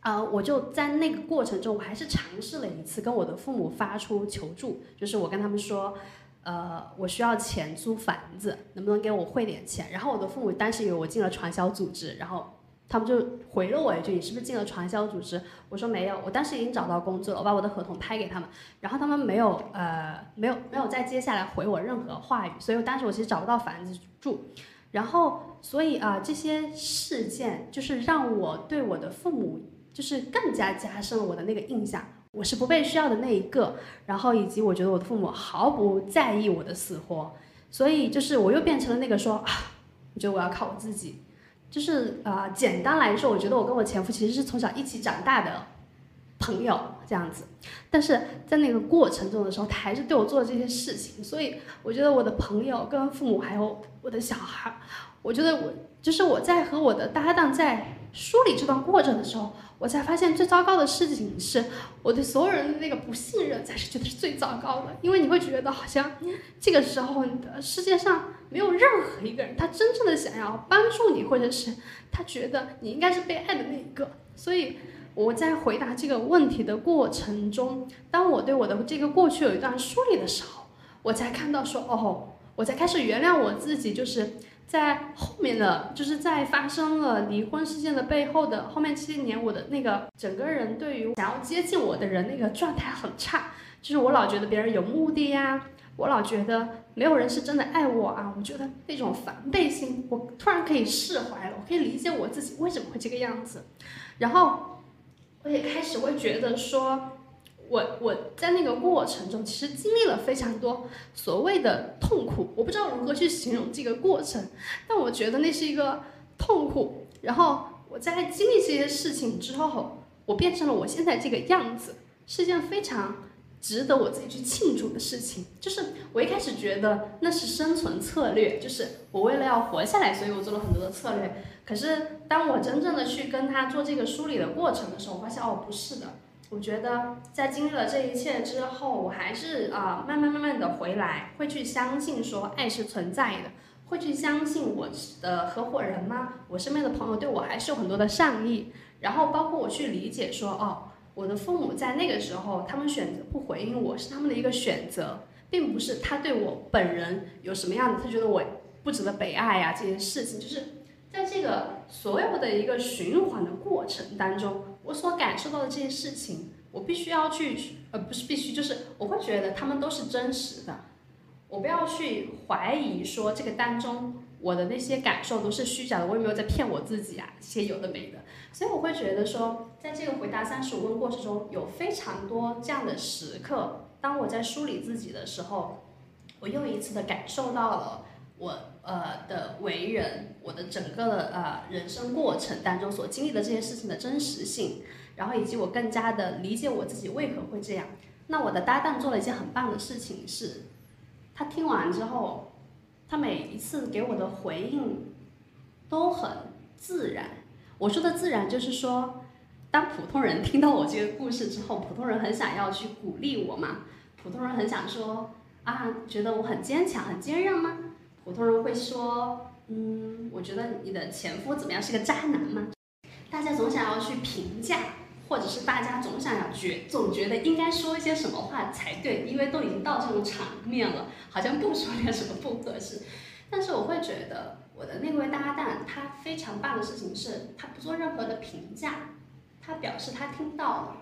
呃，我就在那个过程中，我还是尝试了一次跟我的父母发出求助，就是我跟他们说，呃，我需要钱租房子，能不能给我汇点钱？然后我的父母当时以为我进了传销组织，然后。他们就回了我一句：“你是不是进了传销组织？”我说：“没有，我当时已经找到工作了，我把我的合同拍给他们。”然后他们没有呃没有没有再接下来回我任何话语，所以我当时我其实找不到房子住。然后所以啊这些事件就是让我对我的父母就是更加加深了我的那个印象，我是不被需要的那一个。然后以及我觉得我的父母毫不在意我的死活，所以就是我又变成了那个说啊，我觉得我要靠我自己。就是啊，简单来说，我觉得我跟我前夫其实是从小一起长大的朋友这样子，但是在那个过程中的时候，他还是对我做了这些事情，所以我觉得我的朋友、跟父母还有我的小孩，我觉得我就是我在和我的搭档在梳理这段过程的时候。我才发现最糟糕的事情是，我对所有人的那个不信任才是觉得是最糟糕的，因为你会觉得好像这个时候你的世界上没有任何一个人他真正的想要帮助你，或者是他觉得你应该是被爱的那一个。所以我在回答这个问题的过程中，当我对我的这个过去有一段梳理的时候，我才看到说哦，我才开始原谅我自己，就是。在后面的，就是在发生了离婚事件的背后的后面七年，我的那个整个人对于想要接近我的人那个状态很差，就是我老觉得别人有目的呀，我老觉得没有人是真的爱我啊，我觉得那种防备心，我突然可以释怀了，我可以理解我自己为什么会这个样子，然后我也开始会觉得说。我我在那个过程中，其实经历了非常多所谓的痛苦，我不知道如何去形容这个过程，但我觉得那是一个痛苦。然后我在经历这些事情之后，我变成了我现在这个样子，是一件非常值得我自己去庆祝的事情。就是我一开始觉得那是生存策略，就是我为了要活下来，所以我做了很多的策略。可是当我真正的去跟他做这个梳理的过程的时候，我发现哦，不是的。我觉得在经历了这一切之后，我还是啊慢慢慢慢的回来，会去相信说爱是存在的，会去相信我的合伙人吗？我身边的朋友对我还是有很多的善意，然后包括我去理解说哦，我的父母在那个时候他们选择不回应我是他们的一个选择，并不是他对我本人有什么样的，他觉得我不值得被爱呀这件事情，就是在这个所有的一个循环的过程当中。我所感受到的这些事情，我必须要去，呃，不是必须，就是我会觉得他们都是真实的。我不要去怀疑说这个当中我的那些感受都是虚假的，我有没有在骗我自己啊？这些有的没的。所以我会觉得说，在这个回答三十五问过程中，有非常多这样的时刻，当我在梳理自己的时候，我又一次的感受到了我呃的为人。我的整个的呃人生过程当中所经历的这些事情的真实性，然后以及我更加的理解我自己为何会这样。那我的搭档做了一件很棒的事情是，他听完之后，他每一次给我的回应都很自然。我说的自然就是说，当普通人听到我这个故事之后，普通人很想要去鼓励我嘛，普通人很想说啊，觉得我很坚强很坚韧吗？普通人会说。嗯，我觉得你的前夫怎么样？是个渣男吗？大家总想要去评价，或者是大家总想要觉，总觉得应该说一些什么话才对，因为都已经到这种场面了，好像不说点什么不合适。但是我会觉得，我的那位搭档他非常棒的事情是，他不做任何的评价，他表示他听到了，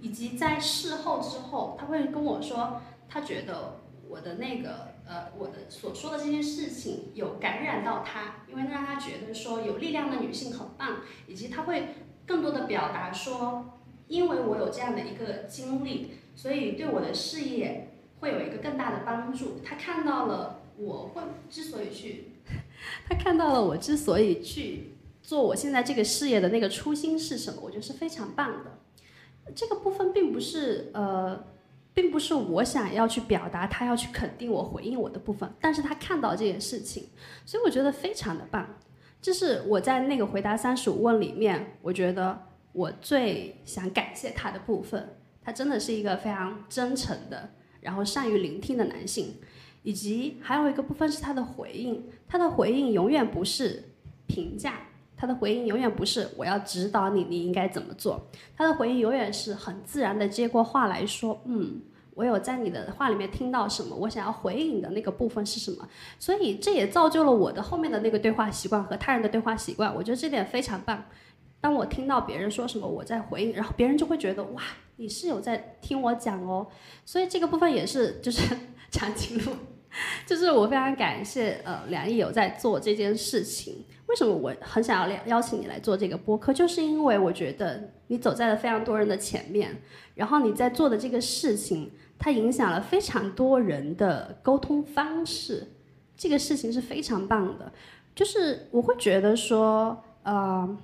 以及在事后之后，他会跟我说，他觉得我的那个呃我的所说的这件事情有感染到他，因为让他觉得说有力量的女性很棒，以及他会更多的表达说，因为我有这样的一个经历，所以对我的事业。会有一个更大的帮助。他看到了我会之所以去，[LAUGHS] 他看到了我之所以去做我现在这个事业的那个初心是什么，我觉得是非常棒的。这个部分并不是呃，并不是我想要去表达，他要去肯定我、回应我的部分，但是他看到这件事情，所以我觉得非常的棒。这是我在那个回答三十五问里面，我觉得我最想感谢他的部分。他真的是一个非常真诚的。然后善于聆听的男性，以及还有一个部分是他的回应，他的回应永远不是评价，他的回应永远不是我要指导你，你应该怎么做，他的回应永远是很自然的接过话来说，嗯，我有在你的话里面听到什么，我想要回应的那个部分是什么，所以这也造就了我的后面的那个对话习惯和他人的对话习惯，我觉得这点非常棒。当我听到别人说什么，我在回应，然后别人就会觉得哇。你是有在听我讲哦，所以这个部分也是就是长颈鹿，[LAUGHS] 就是我非常感谢呃梁毅有在做这件事情。为什么我很想要邀请你来做这个播客，就是因为我觉得你走在了非常多人的前面，然后你在做的这个事情，它影响了非常多人的沟通方式，这个事情是非常棒的。就是我会觉得说呃。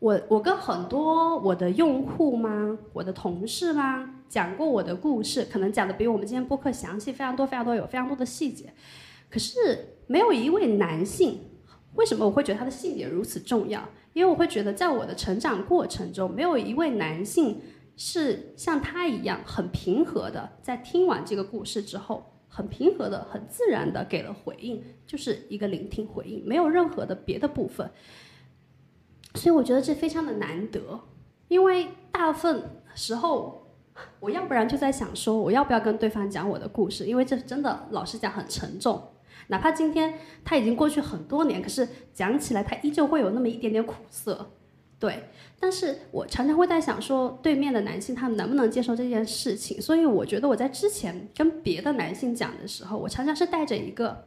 我我跟很多我的用户吗，我的同事吗，讲过我的故事，可能讲的比我们今天播客详细非常多非常多，有非常多的细节。可是没有一位男性，为什么我会觉得他的性别如此重要？因为我会觉得在我的成长过程中，没有一位男性是像他一样很平和的，在听完这个故事之后，很平和的、很自然的给了回应，就是一个聆听回应，没有任何的别的部分。所以我觉得这非常的难得，因为大部分时候，我要不然就在想说，我要不要跟对方讲我的故事，因为这真的老实讲很沉重。哪怕今天他已经过去很多年，可是讲起来他依旧会有那么一点点苦涩，对。但是我常常会在想说，对面的男性他们能不能接受这件事情？所以我觉得我在之前跟别的男性讲的时候，我常常是带着一个，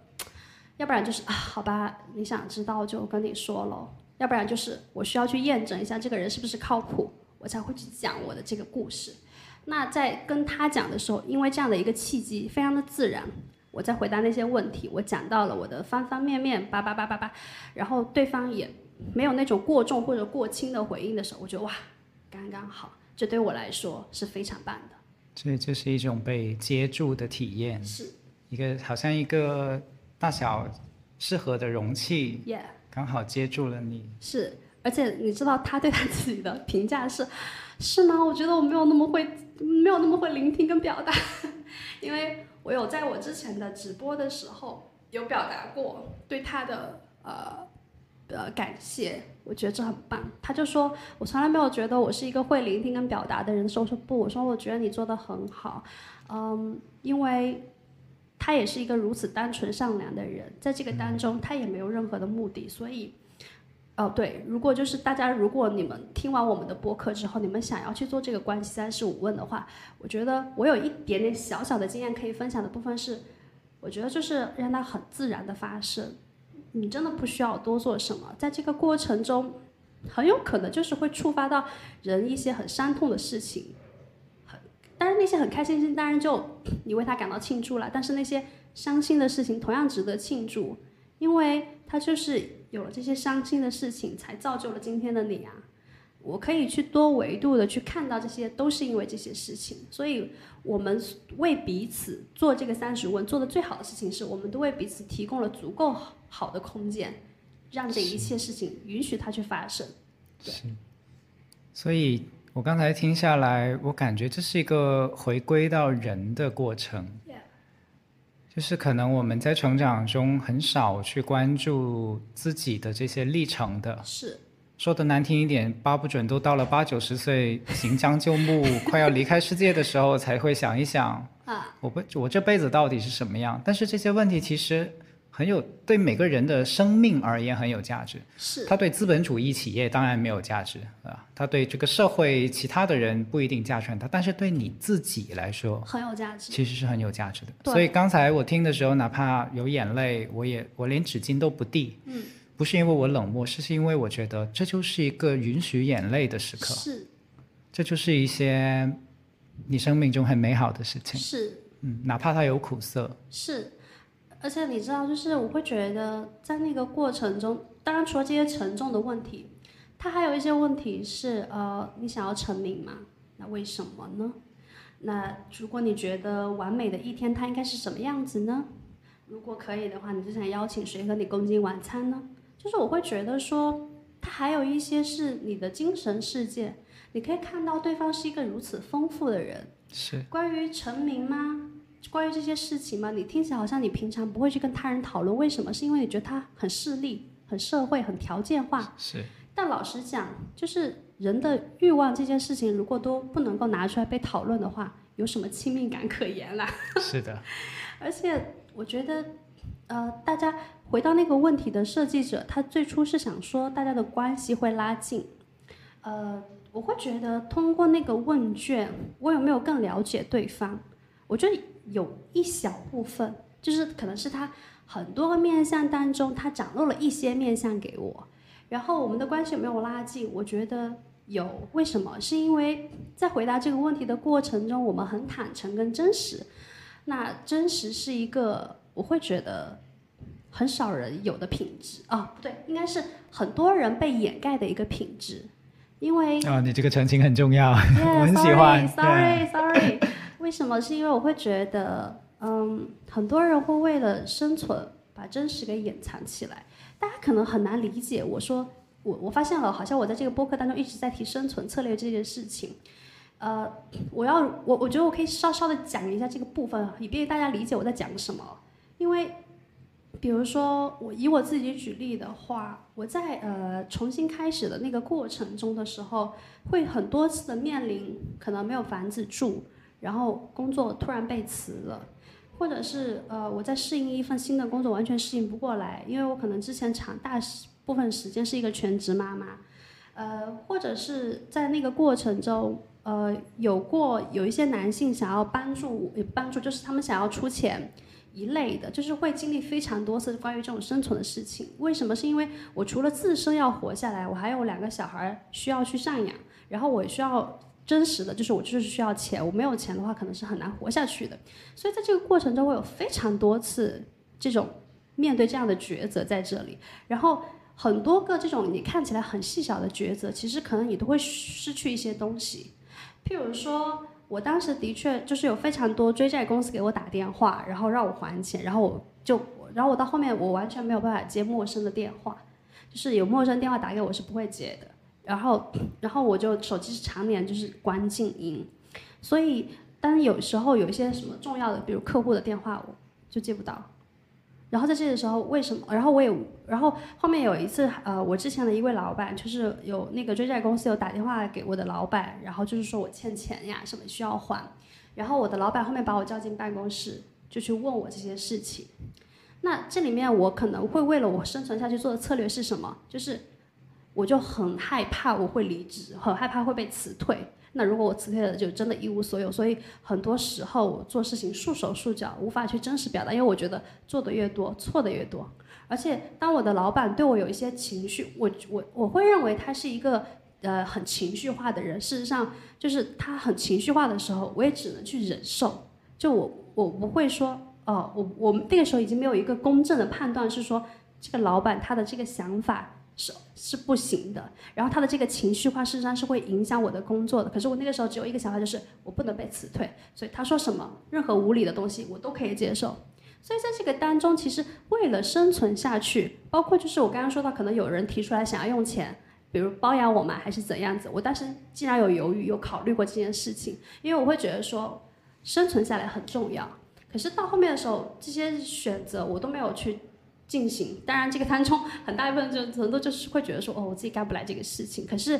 要不然就是啊，好吧，你想知道就跟你说喽。要不然就是我需要去验证一下这个人是不是靠谱，我才会去讲我的这个故事。那在跟他讲的时候，因为这样的一个契机非常的自然，我在回答那些问题，我讲到了我的方方面面，叭叭叭叭叭，然后对方也没有那种过重或者过轻的回应的时候，我觉得哇，刚刚好，这对我来说是非常棒的。所以这是一种被接住的体验，是一个好像一个大小适合的容器。Yeah。刚好接住了你，是，而且你知道他对他自己的评价是，是吗？我觉得我没有那么会，没有那么会聆听跟表达，[LAUGHS] 因为我有在我之前的直播的时候有表达过对他的呃呃感谢，我觉得这很棒。他就说我从来没有觉得我是一个会聆听跟表达的人，说说不，我说我觉得你做的很好，嗯，因为。他也是一个如此单纯善良的人，在这个当中，他也没有任何的目的，所以，哦对，如果就是大家，如果你们听完我们的播客之后，你们想要去做这个关系三十五问的话，我觉得我有一点点小小的经验可以分享的部分是，我觉得就是让它很自然的发生，你真的不需要多做什么，在这个过程中，很有可能就是会触发到人一些很伤痛的事情。很但是那些很开心的事情，当然就你为他感到庆祝了。但是那些伤心的事情同样值得庆祝，因为他就是有了这些伤心的事情，才造就了今天的你啊。我可以去多维度的去看到这些，都是因为这些事情。所以，我们为彼此做这个三十问做的最好的事情，是我们都为彼此提供了足够好的空间，让这一切事情允许它去发生。是，所以。我刚才听下来，我感觉这是一个回归到人的过程，就是可能我们在成长中很少去关注自己的这些历程的。是，说的难听一点，八不准都到了八九十岁，行将就木，快要离开世界的时候，才会想一想，啊，我不，我这辈子到底是什么样？但是这些问题其实。很有对每个人的生命而言很有价值。是它对资本主义企业当然没有价值啊，它对这个社会其他的人不一定价值很大，但是对你自己来说，很有价值。其实是很有价值的。所以刚才我听的时候，哪怕有眼泪，我也我连纸巾都不递。嗯，不是因为我冷漠，是是因为我觉得这就是一个允许眼泪的时刻，是这就是一些你生命中很美好的事情。是嗯，哪怕它有苦涩。是，而且你知道，就是我会觉得在那个过程中，当然除了这些沉重的问题，它还有一些问题是，呃，你想要成名吗？那为什么呢？那如果你觉得完美的一天它应该是什么样子呢？如果可以的话，你就想邀请谁和你共进晚餐呢？就是我会觉得说，它还有一些是你的精神世界，你可以看到对方是一个如此丰富的人。是关于成名吗？关于这些事情嘛？你听起来好像你平常不会去跟他人讨论，为什么？是因为你觉得他很势利、很社会、很条件化。是，但老实讲，就是人的欲望这件事情，如果都不能够拿出来被讨论的话，有什么亲密感可言啦？[LAUGHS] 是的，而且我觉得，呃，大家回到那个问题的设计者，他最初是想说大家的关系会拉近。呃，我会觉得通过那个问卷，我有没有更了解对方？我觉得有一小部分，就是可能是他很多个面相当中，他展露了一些面相给我。然后我们的关系有没有拉近？我觉得有。为什么？是因为在回答这个问题的过程中，我们很坦诚跟真实。那真实是一个我会觉得很少人有的品质啊，不对，应该是很多人被掩盖的一个品质。因为哦，你这个澄清很重要，[LAUGHS] 我很喜欢。Sorry，Sorry，Sorry。为什么？是因为我会觉得，嗯，很多人会为了生存，把真实给掩藏起来。大家可能很难理解我说，我我发现了，好像我在这个播客当中一直在提生存策略这件事情。呃，我要我我觉得我可以稍稍的讲一下这个部分，以便于大家理解我在讲什么。因为，比如说我以我自己举例的话，我在呃重新开始的那个过程中的时候，会很多次的面临可能没有房子住，然后工作突然被辞了，或者是呃我在适应一份新的工作完全适应不过来，因为我可能之前长大部分时间是一个全职妈妈，呃或者是在那个过程中。呃，有过有一些男性想要帮助，也帮助就是他们想要出钱一类的，就是会经历非常多次关于这种生存的事情。为什么？是因为我除了自身要活下来，我还有两个小孩需要去赡养，然后我需要真实的，就是我就是需要钱，我没有钱的话，可能是很难活下去的。所以在这个过程中，我有非常多次这种面对这样的抉择在这里，然后。很多个这种你看起来很细小的抉择，其实可能你都会失去一些东西。譬如说，我当时的确就是有非常多追债公司给我打电话，然后让我还钱，然后我就，然后我到后面我完全没有办法接陌生的电话，就是有陌生电话打给我是不会接的，然后，然后我就手机是常年就是关静音，所以当有时候有一些什么重要的，比如客户的电话，我就接不到。然后在这个时候，为什么？然后我也，然后后面有一次，呃，我之前的一位老板，就是有那个追债公司有打电话给我的老板，然后就是说我欠钱呀，什么需要还，然后我的老板后面把我叫进办公室，就去问我这些事情。那这里面我可能会为了我生存下去做的策略是什么？就是我就很害怕我会离职，很害怕会被辞退。那如果我辞退了，就真的一无所有。所以很多时候我做事情束手束脚，无法去真实表达，因为我觉得做的越多，错的越多。而且当我的老板对我有一些情绪，我我我会认为他是一个呃很情绪化的人。事实上，就是他很情绪化的时候，我也只能去忍受。就我我不会说哦，我我们那个时候已经没有一个公正的判断，是说这个老板他的这个想法。是是不行的，然后他的这个情绪化事实上是会影响我的工作的。可是我那个时候只有一个想法，就是我不能被辞退，所以他说什么任何无理的东西我都可以接受。所以在这个当中，其实为了生存下去，包括就是我刚刚说到，可能有人提出来想要用钱，比如包养我嘛，还是怎样子。我当时既然有犹豫，有考虑过这件事情，因为我会觉得说生存下来很重要。可是到后面的时候，这些选择我都没有去。进行，当然这个当中很大一部分就程度就是会觉得说，哦，我自己干不来这个事情。可是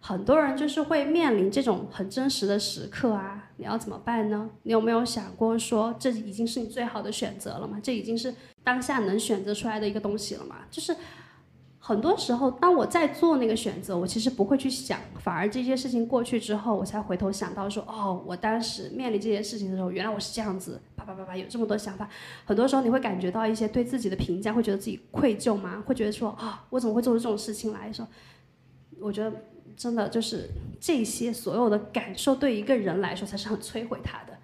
很多人就是会面临这种很真实的时刻啊，你要怎么办呢？你有没有想过说，这已经是你最好的选择了吗？这已经是当下能选择出来的一个东西了吗？就是很多时候，当我在做那个选择，我其实不会去想，反而这些事情过去之后，我才回头想到说，哦，我当时面临这些事情的时候，原来我是这样子，啪啪啪啪，有这么多想法。很多时候你会感觉到一些对自己的评价，会觉得自己愧疚吗？会觉得说，啊，我怎么会做出这种事情来？说，我觉得。真的就是这些所有的感受，对一个人来说才是很摧毁他的。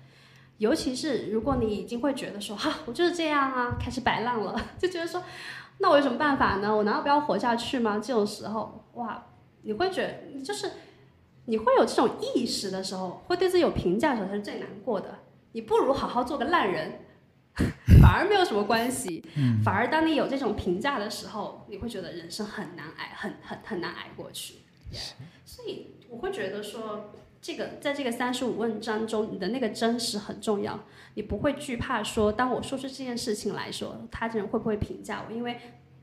尤其是如果你已经会觉得说，哈，我就是这样啊，开始摆烂了，[LAUGHS] 就觉得说，那我有什么办法呢？我难道不要活下去吗？这种时候，哇，你会觉得，就是你会有这种意识的时候，会对自己有评价的时候，才是最难过的。你不如好好做个烂人，[LAUGHS] 反而没有什么关系。反而当你有这种评价的时候，你会觉得人生很难挨，很很很难挨过去。所以我会觉得说，这个在这个三十五问当中，你的那个真实很重要。你不会惧怕说，当我说出这件事情来说，他人会不会评价我？因为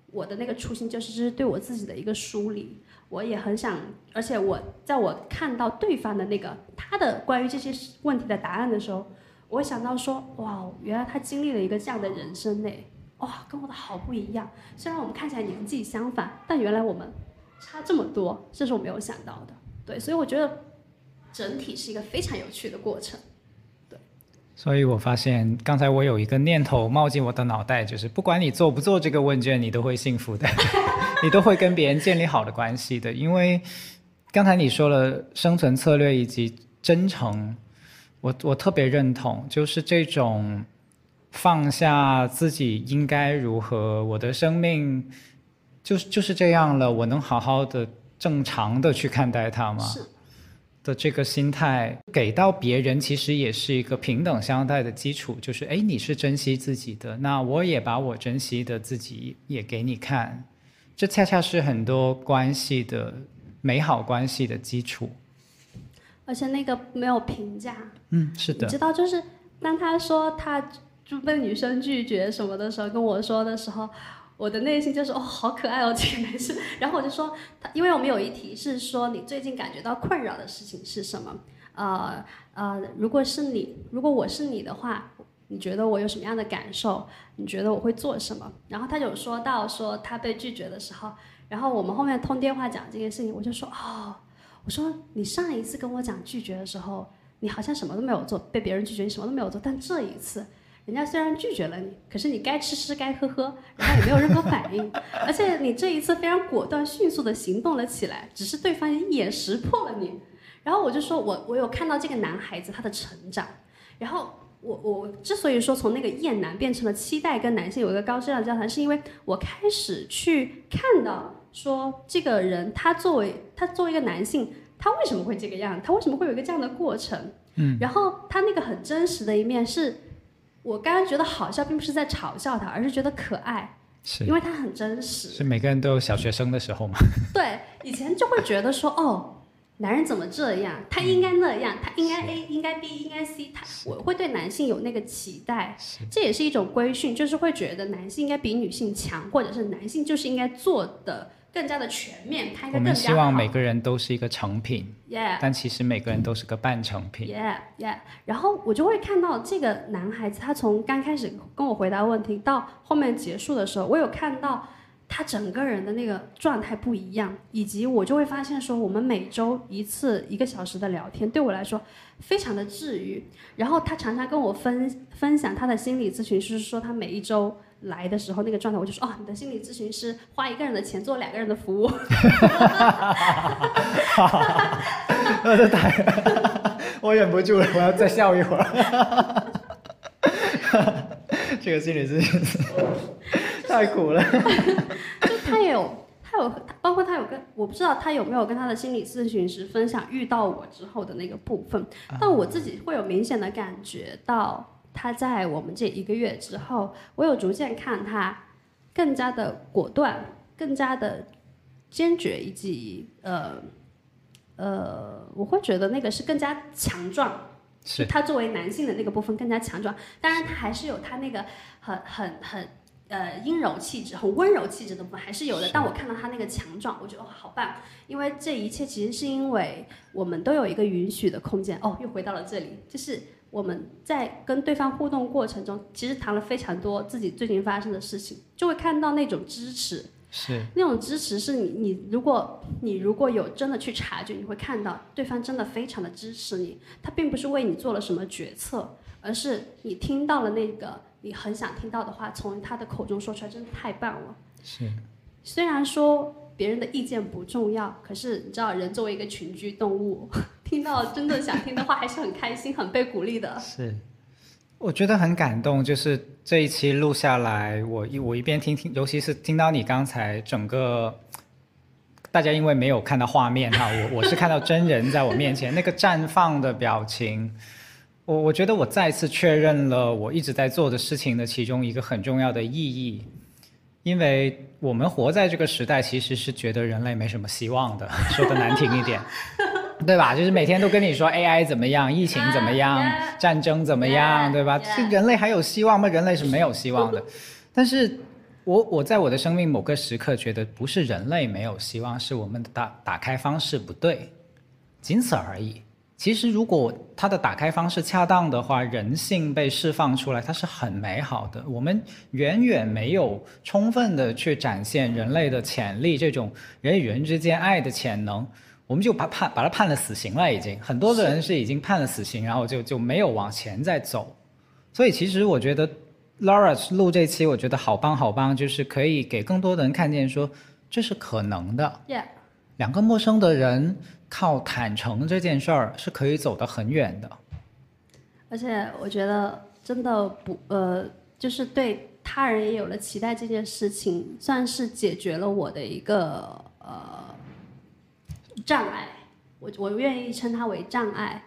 我的那个初心就是，这是对我自己的一个梳理。我也很想，而且我在我看到对方的那个他的关于这些问题的答案的时候，我想到说，哇，原来他经历了一个这样的人生呢，哇，跟我的好不一样。虽然我们看起来年纪相反，但原来我们。差这么多，这是我没有想到的。对，所以我觉得整体是一个非常有趣的过程。对，所以我发现刚才我有一个念头冒进我的脑袋，就是不管你做不做这个问卷，你都会幸福的，[LAUGHS] 你都会跟别人建立好的关系的。因为刚才你说了生存策略以及真诚，我我特别认同，就是这种放下自己应该如何，我的生命。就是就是这样了，我能好好的、正常的去看待它吗？是的，这个心态给到别人，其实也是一个平等相待的基础。就是，哎，你是珍惜自己的，那我也把我珍惜的自己也给你看，这恰恰是很多关系的美好关系的基础。而且那个没有评价，嗯，是的。你知道，就是当他说他就被女生拒绝什么的时候，跟我说的时候。我的内心就是哦，好可爱哦，这个男生。然后我就说，他因为我们有一题是说你最近感觉到困扰的事情是什么？呃呃，如果是你，如果我是你的话，你觉得我有什么样的感受？你觉得我会做什么？然后他有说到说他被拒绝的时候，然后我们后面通电话讲这件事情，我就说哦，我说你上一次跟我讲拒绝的时候，你好像什么都没有做，被别人拒绝你什么都没有做，但这一次。人家虽然拒绝了你，可是你该吃吃该喝喝，然后也没有任何反应，而且你这一次非常果断、迅速的行动了起来，只是对方一眼识破了你。然后我就说，我我有看到这个男孩子他的成长。然后我我之所以说从那个厌男变成了期待跟男性有一个高质量交谈，是因为我开始去看到说这个人他作为他作为一个男性，他为什么会这个样？他为什么会有一个这样的过程？嗯，然后他那个很真实的一面是。我刚刚觉得好笑，并不是在嘲笑他，而是觉得可爱，是因为他很真实。是每个人都有小学生的时候嘛？[LAUGHS] 对，以前就会觉得说，哦，男人怎么这样？他应该那样，他应该 A，应该 B，应该 C。他我会对男性有那个期待，这也是一种规训，就是会觉得男性应该比女性强，或者是男性就是应该做的。更加的全面，它应该更加我们希望每个人都是一个成品，Yeah，但其实每个人都是个半成品。然后我就会看到这个男孩子，他从刚开始跟我回答问题到后面结束的时候，我有看到他整个人的那个状态不一样，以及我就会发现说，我们每周一次一个小时的聊天，对我来说非常的治愈。然后他常常跟我分分享他的心理咨询师说，他每一周。来的时候那个状态，我就说哦，你的心理咨询师花一个人的钱做两个人的服务。哈哈哈，我忍不住了，我要再笑一会儿。[LAUGHS] 这个心理咨询师太苦了。就他有，他有，包括他有跟我不知道他有没有跟他的心理咨询师分享遇到我之后的那个部分，但我自己会有明显的感觉到。他在我们这一个月之后，我有逐渐看他更加的果断，更加的坚决，以及呃呃，我会觉得那个是更加强壮。是。他作为男性的那个部分更加强壮，当然他还是有他那个很很很呃阴柔气质、很温柔气质的部分还是有的。但我看到他那个强壮，我觉得哇好棒，因为这一切其实是因为我们都有一个允许的空间。哦，又回到了这里，就是我们在跟对方互动过程中，其实谈了非常多自己最近发生的事情，就会看到那种支持。是那种支持是你，你如果你如果有真的去察觉，你会看到对方真的非常的支持你。他并不是为你做了什么决策，而是你听到了那个你很想听到的话，从他的口中说出来，真的太棒了。是，虽然说别人的意见不重要，可是你知道，人作为一个群居动物，听到真的想听的话，还是很开心、很被鼓励的。[LAUGHS] 是。我觉得很感动，就是这一期录下来，我一我一边听听，尤其是听到你刚才整个，大家因为没有看到画面哈，我 [LAUGHS] 我是看到真人在我面前那个绽放的表情，我我觉得我再次确认了我一直在做的事情的其中一个很重要的意义，因为我们活在这个时代，其实是觉得人类没什么希望的，说的难听一点。[LAUGHS] 对吧？就是每天都跟你说 [LAUGHS] AI 怎么样，疫情怎么样，战争怎么样，对吧？这人类还有希望吗？人类是没有希望的。[LAUGHS] 但是，我我在我的生命某个时刻觉得，不是人类没有希望，是我们的打打开方式不对，仅此而已。其实，如果它的打开方式恰当的话，人性被释放出来，它是很美好的。我们远远没有充分的去展现人类的潜力，这种人与人之间爱的潜能。我们就把判把他判了死刑了，已经很多的人是已经判了死刑，然后就就没有往前再走。所以其实我觉得 Laura 录这期，我觉得好棒好棒，就是可以给更多的人看见说这是可能的。Yeah，两个陌生的人靠坦诚这件事儿是可以走得很远的。而且我觉得真的不呃，就是对他人也有了期待这件事情，算是解决了我的一个呃。障碍，我我愿意称它为障碍。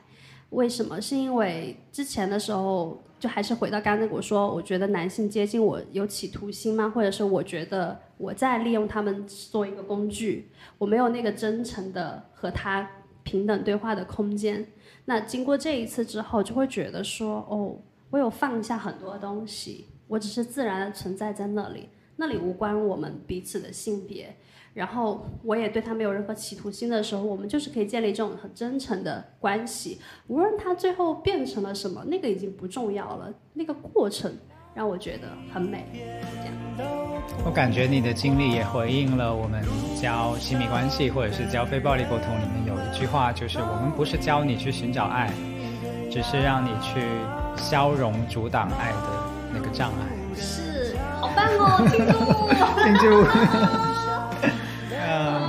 为什么？是因为之前的时候，就还是回到刚才我说，我觉得男性接近我有企图心吗？或者是我觉得我在利用他们做一个工具，我没有那个真诚的和他平等对话的空间。那经过这一次之后，就会觉得说，哦，我有放下很多东西，我只是自然的存在在那里，那里无关我们彼此的性别。然后我也对他没有任何企图心的时候，我们就是可以建立这种很真诚的关系。无论他最后变成了什么，那个已经不重要了。那个过程让我觉得很美。这样，我感觉你的经历也回应了我们教亲密关系或者是教非暴力沟通里面有一句话，就是我们不是教你去寻找爱，只是让你去消融阻挡爱的那个障碍。是，好棒哦，庆祝，[LAUGHS] 庆祝。um,